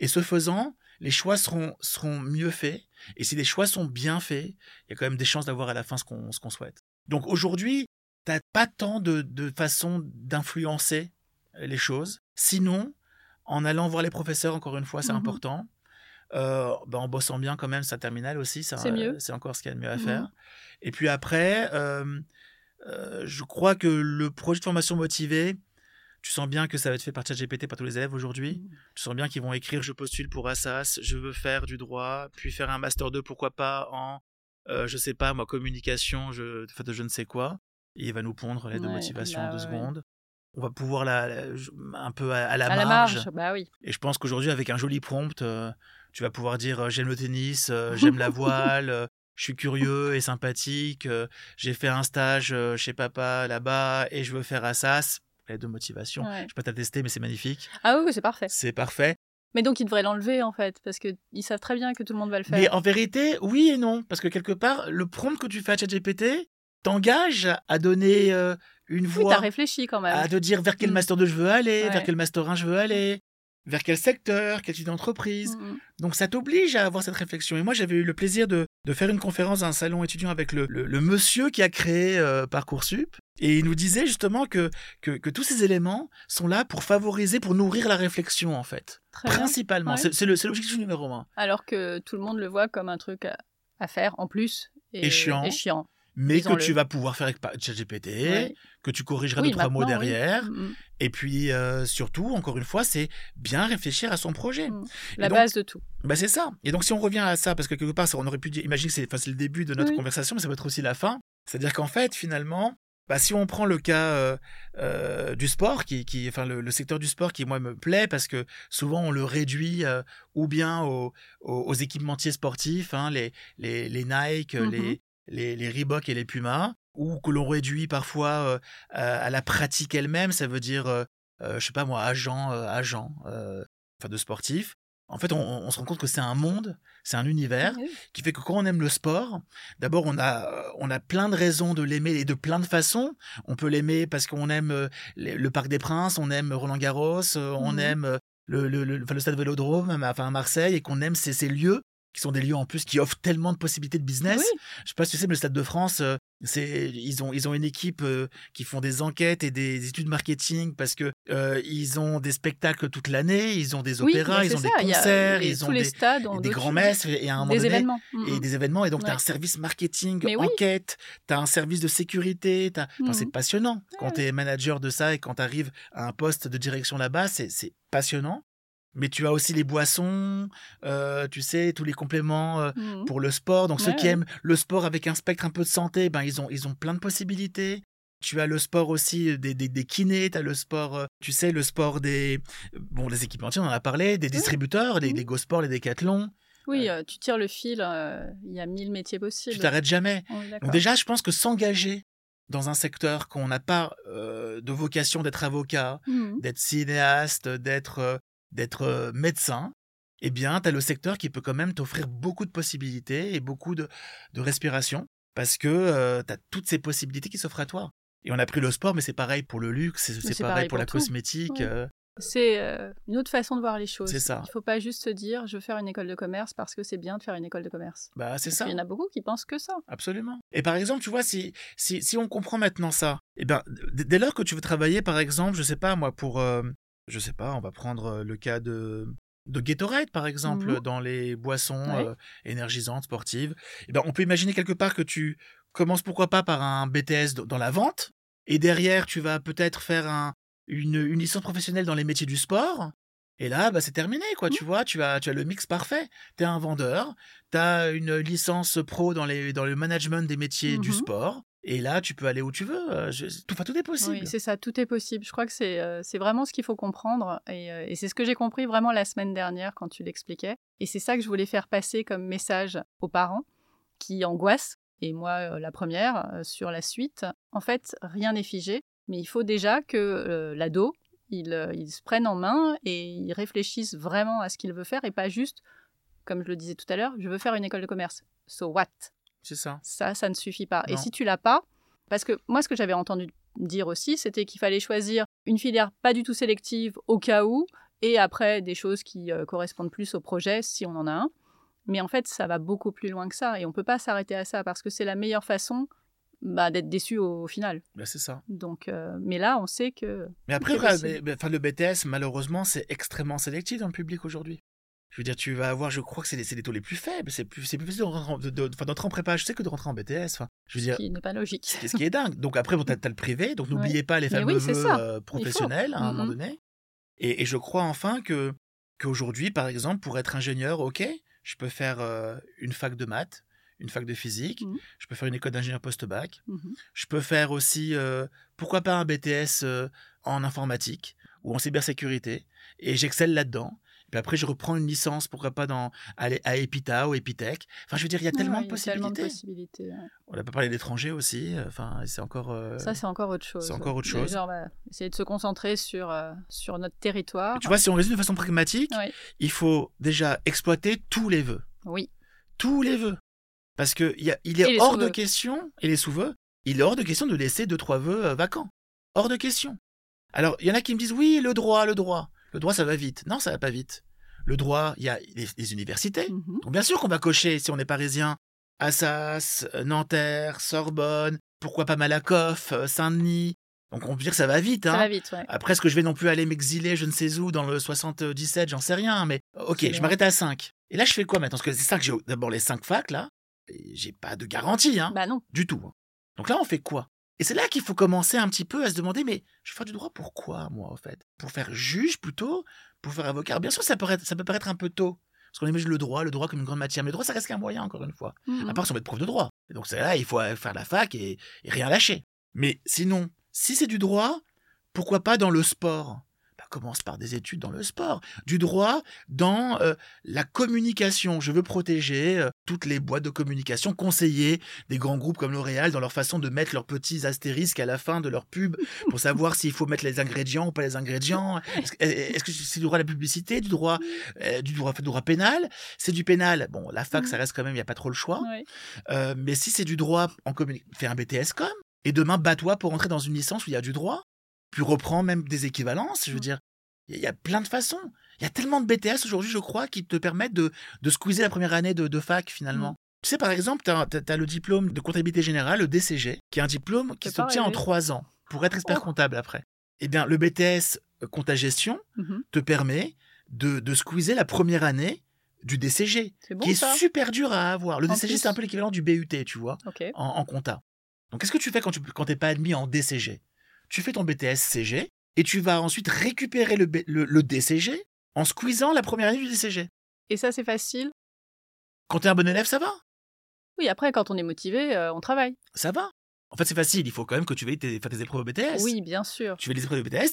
Et ce faisant, les choix seront, seront mieux faits. Et si les choix sont bien faits, il y a quand même des chances d'avoir à la fin ce qu'on souhaite. Donc aujourd'hui, t'as pas tant de, de façon d'influencer euh, les choses. Sinon, en allant voir les professeurs, encore une fois, c'est Mhm. important. Euh, ben, en bossant bien quand même sa terminale aussi, C'est euh, encore ce qu'il y a de mieux à Mhm. faire. Et puis après, euh, euh, je crois que le projet de formation motivé, tu sens bien que ça va être fait par ChatGPT par tous les élèves aujourd'hui? Mhm. Tu sens bien qu'ils vont écrire je postule pour Assas, je veux faire du droit, puis faire un master 2 pourquoi pas en euh, je sais pas moi communication, je enfin, de je ne sais quoi. Et il va nous pondre l'aide de Ouais, motivation en bah deux ouais. secondes. On va pouvoir la, un peu à, à la, À la marge. bah oui. Et je pense qu'aujourd'hui avec un joli prompt, euh, tu vas pouvoir dire euh, j'aime le tennis, euh, j'aime la voile, je suis curieux et sympathique, euh, j'ai fait un stage euh, chez papa là-bas et je veux faire Assas. L'aide de motivation. Ouais. Je peux t'attester mais c'est magnifique. Ah oui, oui, c'est parfait. C'est parfait. Mais donc ils devraient l'enlever en fait, parce que ils savent très bien que tout le monde va le faire. Mais en vérité, oui et non. Parce que quelque part, le prompt que tu fais à ChatGPT t'engage à donner euh, une oui, voix, t'as réfléchi quand même. à te dire vers quel Mm. master 2 je veux aller, Ouais. vers quel master 1 je veux aller, vers quel secteur, quel type d'entreprise. Mm, mm. Donc ça t'oblige à avoir cette réflexion. Et moi, j'avais eu le plaisir de, de faire une conférence dans un salon étudiant avec le, le- le monsieur qui a créé euh, Parcoursup. Et il nous disait justement que, que, que tous ces éléments sont là pour favoriser, pour nourrir la réflexion, en fait. Très. Principalement. Ouais. C'est l'objectif numéro un. Alors que tout le monde le voit comme un truc à, à faire en plus. Et, Et chiant. Et chiant. Mais que tu vas pouvoir faire avec ChatGPT, Ouais. que tu corrigeras Oui, deux, trois mots oui. derrière. Mm, mm. Et puis, euh, surtout, encore une fois, c'est bien réfléchir à son projet. Mm. La donc- base de tout. Bah c'est ça. Et donc si on revient à ça, parce que quelque part, ça, on aurait pu dire, imaginer que c'est enfin, c'est le début de notre Oui. conversation, mais ça peut être aussi la fin. C'est-à-dire qu'en fait, finalement, bah, si on prend le cas euh, euh, du sport, qui, qui, enfin le, le secteur du sport qui moi me plaît, parce que souvent on le réduit euh, ou bien aux, aux, aux équipementiers sportifs, hein, les, les, les Nike, Mhm. les, les, les Reebok et les Puma, ou que l'on réduit parfois à, à la pratique elle-même, ça veut dire, je sais pas moi, agent, agent, enfin de sportif. En fait, on, on se rend compte que c'est un monde, c'est un univers Oui. qui fait que quand on aime le sport, d'abord on a euh, on a plein de raisons de l'aimer et de plein de façons. On peut l'aimer parce qu'on aime euh, le Parc des Princes, on aime Roland Garros, euh, on Mhm. aime le, le, le, enfin, le stade Vélodrome, enfin Marseille, et qu'on aime ces, ces lieux qui sont des lieux en plus qui offrent tellement de possibilités de business. Oui. Je sais pas si tu sais, mais le Stade de France, euh, c'est ils ont ils ont une équipe euh, qui font des enquêtes et des études marketing parce que euh, ils ont des spectacles toute l'année, ils ont des opéras, mais ils ont ça, des a- concerts, ils ont des, stades des grands messes et à un moment des donné événements. Mm, et des événements et donc tu as Ouais. un service marketing, Mais oui. enquête, tu as un service de sécurité, t'as- enfin, c'est Mhm. passionnant quand tu es manager de ça et quand tu arrives à un poste de direction là-bas, c'est c'est passionnant. Mais tu as aussi les boissons, euh, tu sais, tous les compléments euh, Mhm. pour le sport. Donc ceux qui ouais. aiment le sport avec un spectre un peu de santé, ben ils ont ils ont plein de possibilités. Tu as le sport aussi euh, des, des, des kinés, tu as le sport, euh, tu sais, le sport des bon des équipementiers, on en a parlé, des distributeurs, des, Mhm. des Go Sport, les Décathlon. Oui, tu tires le fil, il y a mille métiers possibles. Tu t'arrêtes jamais. Donc déjà, je pense que s'engager dans un secteur qu'on n'a pas euh, de vocation d'être avocat, Mhm. d'être cinéaste, d'être d'être euh, médecin, eh bien, tu as le secteur qui peut quand même t'offrir beaucoup de possibilités et beaucoup de, de respiration parce que tu as toutes ces possibilités qui s'offrent à toi. Et on a pris le sport, mais c'est pareil pour le luxe, c'est pareil, pareil pour, pour la tout. cosmétique. Euh, C'est euh, une autre façon de voir les choses. C'est ça. Il faut pas juste se dire je veux faire une école de commerce parce que c'est bien de faire une école de commerce. bah, c'est ça. qu'il y en a beaucoup qui pensent que ça. Absolument. Et par exemple, tu vois, si, si, si on comprend maintenant ça, eh ben, dès lors que tu veux travailler, par exemple, je sais pas, moi, pour, euh, je sais pas, on va prendre le cas de, de Gatorade, par exemple, Mhm. dans les boissons Ouais. euh, énergisantes, sportives. Eh ben, on peut imaginer quelque part que tu commences, pourquoi pas, par un BTS dans la vente, et derrière, tu vas peut-être faire un, une, une licence professionnelle dans les métiers du sport. Et là, bah, c'est terminé, quoi. Mhm. Tu vois, tu as, tu as le mix parfait. Tu es un vendeur, tu as une licence pro dans, les, dans le management des métiers du Mhm. sport. Et là, tu peux aller où tu veux. euh, tout, tout est possible. Oui, c'est ça, tout est possible. Je crois que c'est euh, vraiment ce qu'il faut comprendre. Et, euh, et c'est ce que j'ai compris vraiment la semaine dernière quand tu l'expliquais. Et c'est ça que je voulais faire passer comme message aux parents qui angoissent. Et moi, la première, sur la suite. En fait, rien n'est figé. Mais il faut déjà que l'ado, il se prenne en main et il réfléchisse vraiment à ce qu'il veut faire et pas juste, comme je le disais tout à l'heure, je veux faire une école de commerce. So what? C'est ça. ça, ça ne suffit pas. Et si tu l'as pas, parce que moi, ce que j'avais entendu dire aussi, c'était qu'il fallait choisir une filière pas du tout sélective au cas où, et après des choses qui euh, correspondent plus au projet si on en a un. Mais en fait, ça va beaucoup plus loin que ça, et on peut pas s'arrêter à ça parce que c'est la meilleure façon bah, d'être déçu au, au final. Bah, c'est ça. Donc, euh, mais là, on sait que Mais après, enfin, le BTS, malheureusement, c'est extrêmement sélectif dans le public aujourd'hui. Je veux dire, tu vas avoir, je crois que c'est les, taux les plus faibles. C'est plus, plus facile de rentrer en, de- de- d'entrer en prépa HEC que de rentrer en BTS. Enfin, je veux dire, qui n'est pas logique. c'est ce qui est dingue. Donc après, bon, t'as as le privé, donc n'oubliez pas les fameux oui, euh, professionnels à un moment Mhm. donné. Et, et je crois enfin que qu'aujourd'hui, par exemple, pour être ingénieur, ok, je peux faire euh, une fac de maths, une fac de physique, Mhm. je peux faire une école d'ingénieur post-bac, Mhm. je peux faire aussi, euh, pourquoi pas un BTS en informatique ou en cybersécurité, et j'excelle là-dedans. Puis après, je reprends une licence, pourquoi pas dans, aller à Epita ou Epitech. Enfin, je veux dire, il y a tellement Ouais, de il y a tellement de possibilités. possibilités. ouais. On n'a pas parlé d'étrangers aussi. Enfin, c'est encore. euh, Ça, c'est encore autre chose. c'est encore autre chose. Genre, voilà, essayer de se concentrer sur, euh, sur notre territoire. Tu vois, si on résume de façon pragmatique, Oui. il faut déjà exploiter tous les vœux. Oui. Tous les vœux. Parce que il y a- il Et est hors de question, et les sous-vœux, il est hors de question de laisser deux, trois vœux euh, vacants. Hors de question. Alors, il y en a qui me disent, oui, le droit, le droit. Le droit, ça va vite. Non, ça va pas vite. Le droit, il y a les, les universités. Mhm. Donc, bien sûr qu'on va cocher, si on est parisien, Assas, euh, Nanterre, Sorbonne, pourquoi pas Malakoff, euh, Saint-Denis. Donc, on peut dire que ça va vite. Ça hein. va vite, ouais. Après, est-ce que je vais non plus aller m'exiler, je ne sais où, dans le 77, j'en sais rien, mais ok, je m'arrête à 5. Et là, je fais quoi maintenant? Parce que c'est ça que j'ai d'abord les 5 facs, là, j'ai pas de garantie, hein, Bah non. du tout. hein. Donc là, on fait quoi? Et c'est là qu'il faut commencer un petit peu à se demander, mais je vais faire du droit pourquoi, moi, en fait? Pour faire juge plutôt? Pour faire avocat? Bien sûr, ça peut, être, ça peut paraître un peu tôt. Parce qu'on imagine le droit, le droit comme une grande matière. Mais le droit, ça reste qu'un moyen, encore une fois. Mhm. À part si on veut être prof de droit. Et donc c'est là, il faut faire la fac et, et rien lâcher. Mais sinon, si c'est du droit, pourquoi pas dans le sport? Commence par des études dans le sport. Du droit dans euh, la communication. Je veux protéger euh, toutes les boîtes de communication, conseiller des grands groupes comme L'Oréal dans leur façon de mettre leurs petits astérisques à la fin de leur pub pour savoir s'il faut mettre les ingrédients ou pas les ingrédients. Est-ce que c'est du droit à la publicité, du droit, euh, du droit, du droit pénal? C'est du pénal. Bon, la fac, ça reste quand même, il n'y a pas trop le choix. Ouais. Mais si c'est du droit en communi- fais un BTS com. Et demain, bats-toi pour entrer dans une licence où il y a du droit. Puis reprends même des équivalences. Je veux Mm. dire, il y, a- plein de façons. Il y a tellement de BTS aujourd'hui, je crois, qui te permettent de, de squeezer la première année de, de fac finalement. Mm. Tu sais, par exemple, tu as, le diplôme de comptabilité générale, le DCG, qui est un diplôme qui s'obtient en trois ans pour être expert Oh. comptable après. Eh bien, le BTS euh, compta gestion Mhm. te permet de, de squeezer la première année du DCG, bon qui est super dur à avoir. Le En DCG, c'est un peu l'équivalent du BUT, tu vois en, en compta. Donc, qu'est-ce que tu fais quand tu quand t'es pas admis en DCG Tu fais ton BTS CG et tu vas ensuite récupérer le, B- le, le DCG en squeezant la première année du DCG. Et ça, c'est facile Quand tu es un bon élève, ça va. Oui, après, quand on est motivé, euh, on travaille. Ça va. En fait, c'est facile. Il faut quand même que tu veuilles tes, faire tes épreuves de BTS. Oui, bien sûr. Tu fais les épreuves de BTS,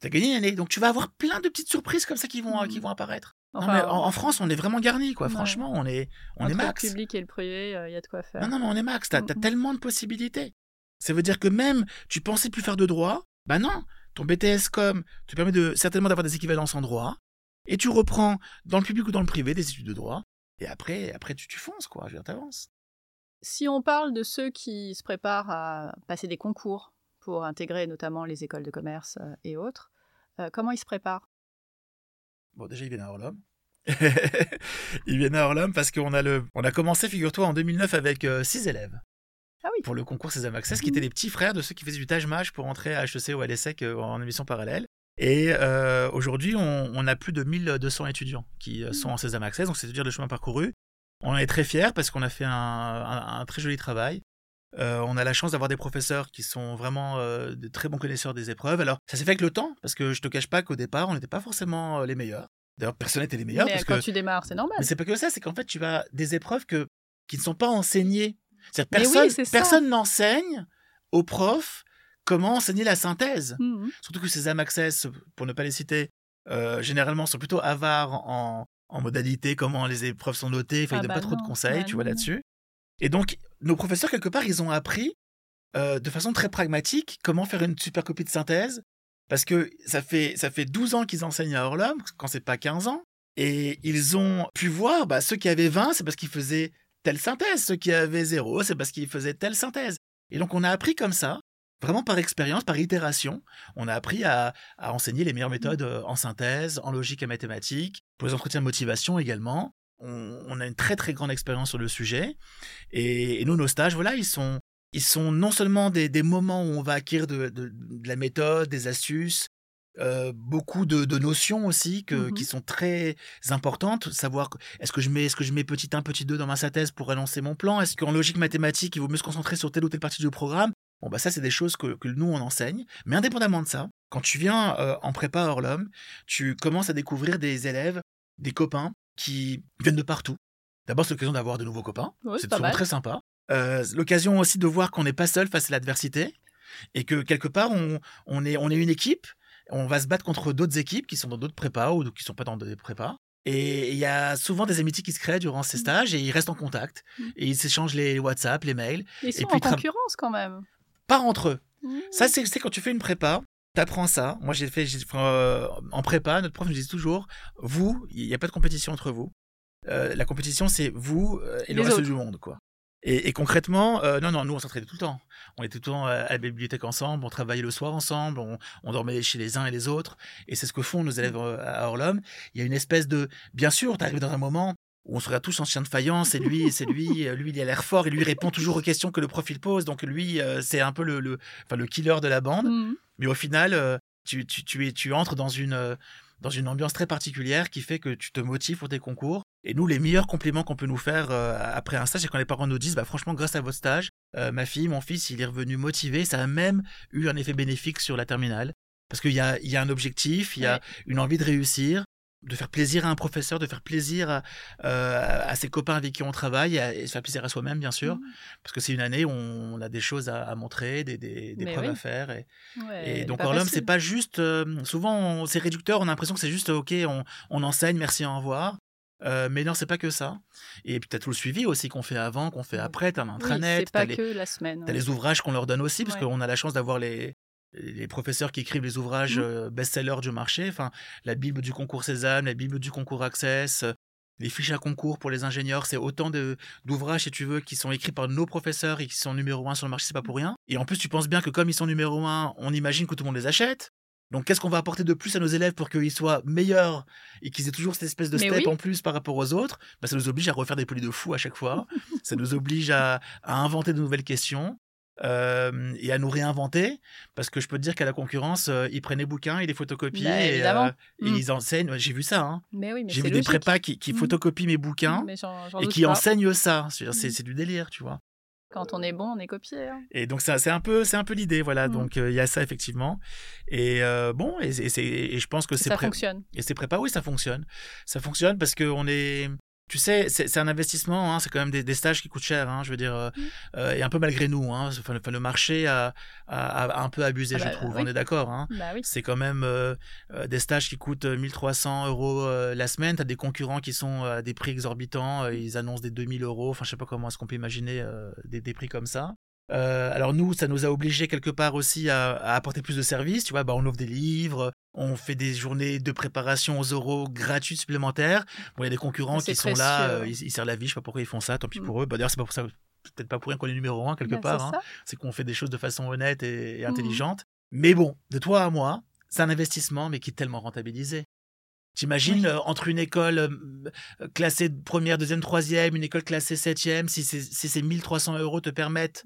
tu as gagné une année. Donc, tu vas avoir plein de petites surprises comme ça qui vont, Mhm. qui vont apparaître. Non, mais en, en France, on est vraiment garni, quoi. Ouais. Franchement, on est, on est max. le public et le privé, il y a de quoi faire. Non, non, mais on est max. T'as as Mhm. tellement de possibilités. Ça veut dire que même tu pensais plus faire de droit, bah non. Ton BTS com te permet de certainement d'avoir des équivalences en droit, et tu reprends dans le public ou dans le privé des études de droit. Et après, après tu, tu fonces, quoi. Je veux dire, t'avances. Si on parle de ceux qui se préparent à passer des concours pour intégrer notamment les écoles de commerce euh, et autres, euh, comment ils se préparent? Bon, déjà, ils viennent à Orlum. ils viennent à Orlum parce qu'on a le, on a commencé, figure-toi, en 2009 avec 6 élèves. Ah oui. Pour le concours César Access, qui étaient les petits frères de ceux qui faisaient du Taj-Maj pour entrer à HEC ou à l'ESSEC euh, en émission parallèle. Et euh, aujourd'hui, on, on a plus de 1200 étudiants qui euh, sont en Sésame Access, donc c'est-à-dire le chemin parcouru. On en est très fiers parce qu'on a fait un, un- un très joli travail. Euh, on a la chance d'avoir des professeurs qui sont vraiment euh, de très bons connaisseurs des épreuves. Alors, ça s'est fait avec le temps, parce que je te cache pas qu'au départ, on n'était pas forcément les meilleurs. D'ailleurs, personne n'était les meilleurs. Mais parce quand que... tu démarres, c'est normal. Mais c'est pas que ça, c'est qu'en fait, tu vas des épreuves que, qui ne sont pas enseignées. Oui, personne, n'enseigne aux profs comment enseigner la synthèse. Mhm. Surtout que ces AM Access, pour ne pas les citer, euh, généralement sont plutôt avares en, en modalité, comment les épreuves sont notées. Enfin, Ah ils donnent bah pas trop de conseils, bah tu vois, là-dessus. Et donc, nos professeurs, quelque part, ils ont appris euh, de façon très pragmatique comment faire une super copie de synthèse. Parce que ça fait, ça fait 12 ans qu'ils enseignent à Orlum, quand c'est pas 15 ans. Et ils ont pu voir, bah, ceux qui avaient 20, c'est parce qu'ils faisaient telle synthèse. Ceux qui avaient 0, c'est parce qu'ils faisaient telle synthèse. Et donc, on a appris comme ça, vraiment par expérience, par itération. On a appris à, enseigner les meilleures méthodes euh, en synthèse, en logique et mathématiques, pour les entretiens de motivation également. On, a une très très grande expérience sur le sujet. Et, nous, nos stages, voilà, ils sont, ils sont non seulement des, moments où on va acquérir de la méthode, des astuces, euh, beaucoup de, de notions aussi que, Mhm. qui sont très importantes. Savoir est-ce que je mets est-ce que je mets petit 1, petit 2 dans ma synthèse pour annoncer mon plan? Est-ce qu'en logique mathématique, il vaut mieux se concentrer sur telle ou telle partie du programme? Bon, bah ça, c'est des choses que, que nous, on enseigne. Mais indépendamment de ça, quand tu viens euh, en prépa hors l'homme, tu commences à découvrir des élèves, des copains qui viennent de partout. D'abord, c'est l'occasion d'avoir de nouveaux copains. Ouais, c'est souvent très sympa. Euh, l'occasion aussi de voir qu'on n'est pas seul face à l'adversité et que quelque part, on, on, est, on est une équipe. On va se battre contre d'autres équipes qui sont dans d'autres prépas ou qui sont pas dans des prépas. Et il y a souvent des amitiés qui se créent durant ces Mm. stages et ils restent en contact. Mm. Et ils s'échangent les WhatsApp, les mails. Ils sont puis en concurrence quand même. Pas entre eux. Mhm. Ça, c'est quand tu fais une prépa, t'apprends ça. Moi, j'ai fait euh, en prépa, notre prof nous dit toujours, vous, il n'y a pas de compétition entre vous. Euh, la compétition, c'est vous euh, et le Les reste autres. du monde, quoi. Et, et concrètement, euh, non, non, nous, on s'entraînait tout le temps. On était tout le temps à la bibliothèque ensemble, on travaillait le soir ensemble, on, on dormait chez les uns et les autres. Et c'est ce que font nos élèves euh, à Orlum. Il y a une espèce de... Bien sûr, t'arrives dans un moment où on se regarde tous en chien de faïence, et lui, c'est lui, euh, lui, il a l'air fort, et lui répond toujours aux questions que le profil pose. Donc lui, euh, c'est un peu le, le, enfin, le killer de la bande. Mhm. Mais au final, euh, tu, tu, tu, es, tu entres dans une, euh, dans une ambiance très particulière qui fait que tu te motives pour tes concours. Et nous, les meilleurs compliments qu'on peut nous faire euh, après un stage, c'est quand les parents nous disent, bah, franchement, grâce à votre stage, euh, ma fille, mon fils, il est revenu motivé. Ça a même eu un effet bénéfique sur la terminale. Parce qu'il y a, y a un objectif, il y a Ouais. une envie de réussir, de faire plaisir à un professeur, de faire plaisir à, euh, à ses copains avec qui on travaille, et, à- et se faire plaisir à soi-même, bien sûr. Mhm. Parce que c'est une année où on a des choses à, à montrer, des, des, des Mais preuves oui. à faire. Et, Ouais, donc Orlum, facile. c'est pas juste. souvent, c'est réducteur. On a l'impression que c'est juste ok, on, on enseigne, merci, au revoir. Euh, mais non, c'est pas que ça. Et puis t'as tout le suivi aussi qu'on fait avant, qu'on fait après. T'as un Oui, intranet, c'est pas t'as les, que la semaine. les ouvrages qu'on leur donne aussi, parce Ouais. qu'on a la chance d'avoir les les professeurs qui écrivent les ouvrages Mhm. euh, best-sellers du marché, enfin la Bible du concours Sésame, la Bible du concours Access, euh, les fiches à concours pour les ingénieurs, c'est autant d'ouvrages si tu veux qui sont écrits par nos professeurs et qui sont numéro un sur le marché, c'est pas pour rien. Et en plus tu penses bien que comme ils sont numéro un, on imagine que tout le monde les achète. Donc qu'est-ce qu'on va apporter de plus à nos élèves pour qu'ils soient meilleurs et qu'ils aient toujours cette espèce de Mais step oui. en plus par rapport aux autres? Bah, Ça nous oblige à refaire des polis de fou à chaque fois. ça nous oblige à, à inventer de nouvelles questions. euh, et à nous réinventer parce que je peux te dire qu'à la concurrence euh, ils prennent les bouquins ils les photocopient Bah, et, euh, et Mm. ils enseignent j'ai vu ça hein. Mais oui, mais j'ai vu des prépas qui, qui Mm. photocopient mes bouquins Mais et qui pas. enseignent ça c'est Mm. c'est du délire tu vois Quand on est bon, on est copié. hein. Et donc ça, c'est un peu, c'est un peu l'idée, voilà. Mm. Donc euh, il y a ça effectivement. Et euh, bon, et, et c'est, et je pense que c'est Ça fonctionne. Et c'est prépa, oui, ça fonctionne. Ça fonctionne parce que on est. Tu sais, c'est c'est un investissement, hein, c'est quand même des, des stages qui coûtent cher, hein, je veux dire, euh, Mm. euh, et un peu malgré nous, hein, enfin, le, le marché a, a- a un peu abusé, Ah je bah, trouve, oui. on est d'accord. Hein. Bah oui. C'est quand même euh, euh, des stages qui coûtent 1300 euros euh, la semaine. Tu as des concurrents qui sont à des prix exorbitants. ils annoncent des 2000 euros. Enfin, je sais pas comment est-ce qu'on peut imaginer euh, des, des prix comme ça. Euh, alors nous, ça nous a obligés quelque part aussi à, à apporter plus de services. Tu vois, bah, on offre des livres, on fait des journées de préparation aux oraux gratuites supplémentaires. Bon, il y a des concurrents C'est qui sont là, euh, ouais. ils, ils serrent la vie. Je sais pas pourquoi ils font ça. Tant pis Mm. pour eux. Bah, D'ailleurs, c'est pas pour ça. Peut-être pas pour rien qu'on est numéro un quelque Bah, part. c'est hein c'est qu'on fait des choses de façon honnête et, et Mhm. intelligente. Mais bon, de toi à moi, c'est un investissement, mais qui est tellement rentabilisé. T'imagines Oui. euh, entre une école euh, euh, classée première, deuxième, troisième, une école classée septième, si, ces 1300 euros te permettent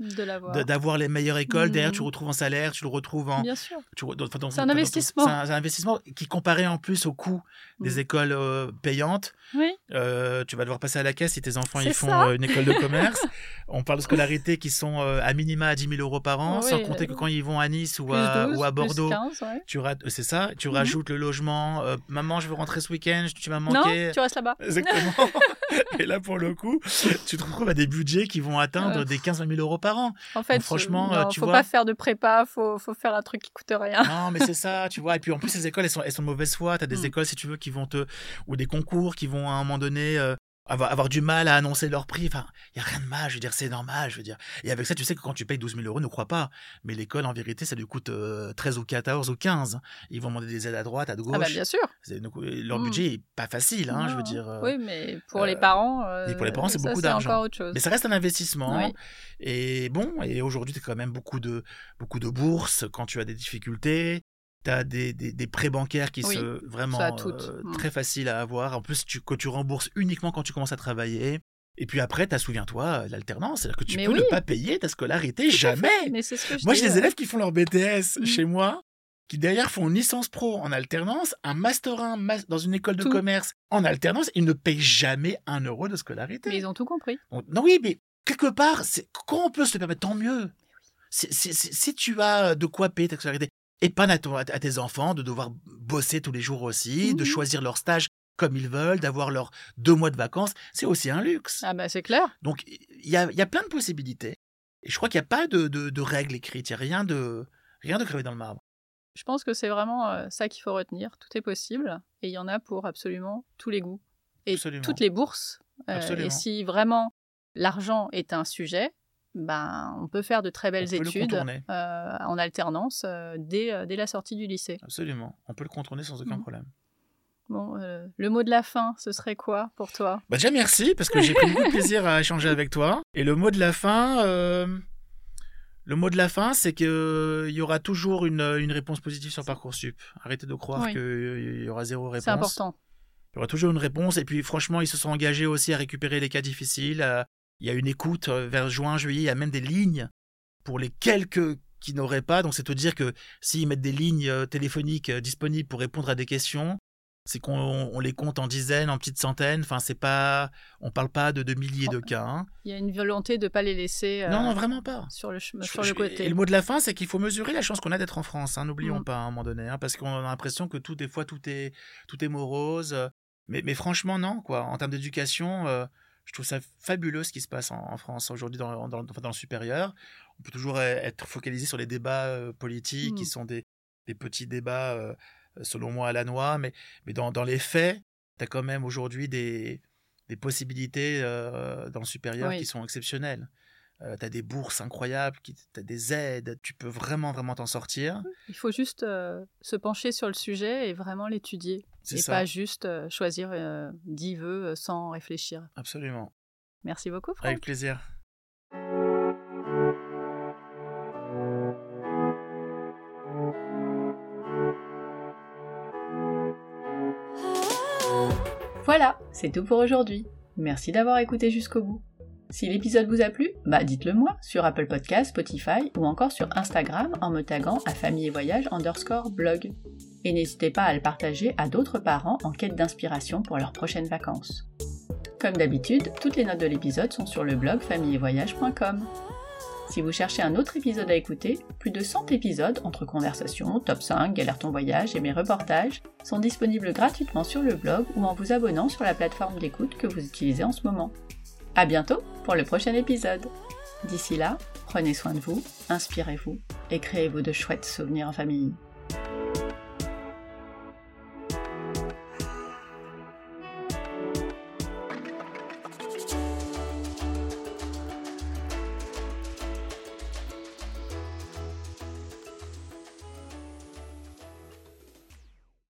d'avoir les meilleures écoles, derrière Mhm. tu retrouves en salaire, tu le retrouves en... Bien sûr. enfin, C'est un investissement. C'est un, investissement qui, comparé en plus au coût des Mhm. écoles euh, payantes, Oui. tu vas devoir passer à la caisse si tes enfants ils font une école de commerce. On parle de scolarités qui sont à minima à 10 000 euros par an, Oui, sans compter que quand ils vont à Nice ou à, 12, ou à plus Bordeaux, 15, ouais. tu c'est ça, tu Mhm. rajoutes le logement. maman, je veux rentrer ce week-end, tu m'as Non, manqué. tu restes là-bas. Exactement. Et là, pour le coup, tu te retrouves à des budgets qui vont atteindre Euh. des 15 000 euros par an. En fait, franchement, euh, non, tu faut vois- pas faire de prépa, faut, faut faire un truc qui coûte rien. Non, mais c'est ça, tu vois. Et puis en plus, ces écoles, elles sont, elles sont de mauvaise foi. Tu as des Mm. écoles, si tu veux, qui vont te. ou des concours qui vont à un moment donné. euh, avoir, avoir du mal à annoncer leur prix. Enfin, il n'y a rien de mal, je veux dire, c'est normal, je veux dire. Et avec ça, tu sais que quand tu payes 12 000 euros, ne crois pas. Mais l'école, en vérité, ça lui coûte euh, 13 ou 14 ou 15. Ils vont demander des aides à droite, à gauche. Ah bah bien sûr. Donc, euh, leur Mm. budget est pas facile, hein, je veux dire. euh, Oui, mais pour les euh, parents, et pour les parents, c'est beaucoup d'argent. encore autre chose. Mais ça reste un investissement. Oui. Et bon, et aujourd'hui, tu as quand même beaucoup de, beaucoup de bourses quand tu as des difficultés. Tu as des, des, des prêts bancaires qui Oui, sont vraiment euh, Mm. très faciles à avoir. En plus, tu, que tu rembourses uniquement quand tu commences à travailler. Et puis après, tu souviens-toi, l'alternance. C'est-à-dire que tu Mais peux oui. ne pas payer ta scolarité Tout jamais. Mais ce que Moi, j'ai des élèves qui font leur BTS Mm. chez moi, qui derrière font une licence pro en alternance, un master 1 mas- dans une école de Tout. commerce en alternance. Ils ne payent jamais un euro de scolarité. Mais ils ont tout compris. On- Non, oui, mais quelque part, c'est- quand on peut se le permettre, tant mieux. Si, si- si- si tu as de quoi payer ta scolarité, épargne à, ton- à tes enfants de devoir bosser tous les jours aussi, de Mhm. choisir leur stage comme ils veulent, d'avoir leurs deux mois de vacances, c'est aussi un luxe. Ah bah c'est clair. Donc, il y a, il y a plein de possibilités. Et je crois qu'il n'y a pas de, de- de règles écrites, il n'y a rien de, rien de gravé dans le marbre. Je pense que c'est vraiment euh, ça qu'il faut retenir. Tout est possible et il y en a pour absolument tous les goûts et Absolument. toutes les bourses. Euh, et si vraiment l'argent est un sujet, ben on peut faire de très belles On études euh, en alternance euh, dès, euh, dès la sortie du lycée. Absolument. On peut le contourner sans aucun Mhm. problème. Bon, euh, le mot de la fin, ce serait quoi pour toi? Bah déjà merci parce que j'ai pris beaucoup de plaisir à échanger avec toi. Et le mot de la fin, le mot de la fin, c'est que il y aura toujours une, une réponse positive sur parcoursup. Arrêtez de croire Oui. qu'il y aura zéro réponse. C'est important. Il y aura toujours une réponse. Et puis franchement, ils se sont engagés aussi à récupérer les cas difficiles. à- Il y a une écoute euh, vers juin, juillet. Il y a même des lignes pour les quelques qui n'auraient pas. Donc c'est te dire que s'ils mettent des lignes euh, téléphoniques euh, disponibles pour répondre à des questions, c'est qu'on on les compte en dizaines, en petites centaines. Enfin, c'est pas, on parle pas de, de milliers de cas. hein. Il y a une volonté de ne pas les laisser euh, Non, non, vraiment pas. sur le, Je- sur je- le côté. Et le mot de la fin, c'est qu'il faut mesurer la chance qu'on a d'être en France. hein. N'oublions Mm. pas à un moment donné, hein, parce qu'on a l'impression que tout, des fois, tout est, tout est morose. Mais, mais franchement, non, quoi. En termes d'éducation, euh, je trouve ça fabuleux ce qui se passe en, en France aujourd'hui dans, dans, enfin, dans le supérieur. On peut toujours e- être focalisé sur les débats euh, politiques, qui sont des, des petits débats, euh, selon moi, à la noix. Mais, mais dans, dans les faits, tu as quand même aujourd'hui des, des possibilités euh, dans le supérieur Oui. qui sont exceptionnelles. Tu as des bourses incroyables, tu as des aides, tu peux vraiment, vraiment t'en sortir. Il faut juste euh, se pencher sur le sujet et vraiment l'étudier. C'est Et ça. pas juste euh, choisir euh, 10 vœux euh, sans réfléchir. Absolument. Merci beaucoup, Franck. Avec plaisir. Voilà, c'est tout pour aujourd'hui. Merci d'avoir écouté jusqu'au bout. Si l'épisode vous a plu, bah dites-le moi sur Apple Podcast, Spotify ou encore sur Instagram en me taguant à famille et voyage underscore blog. Et n'hésitez pas à le partager à d'autres parents en quête d'inspiration pour leurs prochaines vacances. Comme d'habitude, toutes les notes de l'épisode sont sur le blog famillevoyage.com. Si vous cherchez un autre épisode à écouter, plus de 100 épisodes entre conversations, top 5, galère ton voyage et mes reportages sont disponibles gratuitement sur le blog ou en vous abonnant sur la plateforme d'écoute que vous utilisez en ce moment. À bientôt pour le prochain épisode. D'ici là, prenez soin de vous, inspirez-vous et créez-vous de chouettes souvenirs en famille.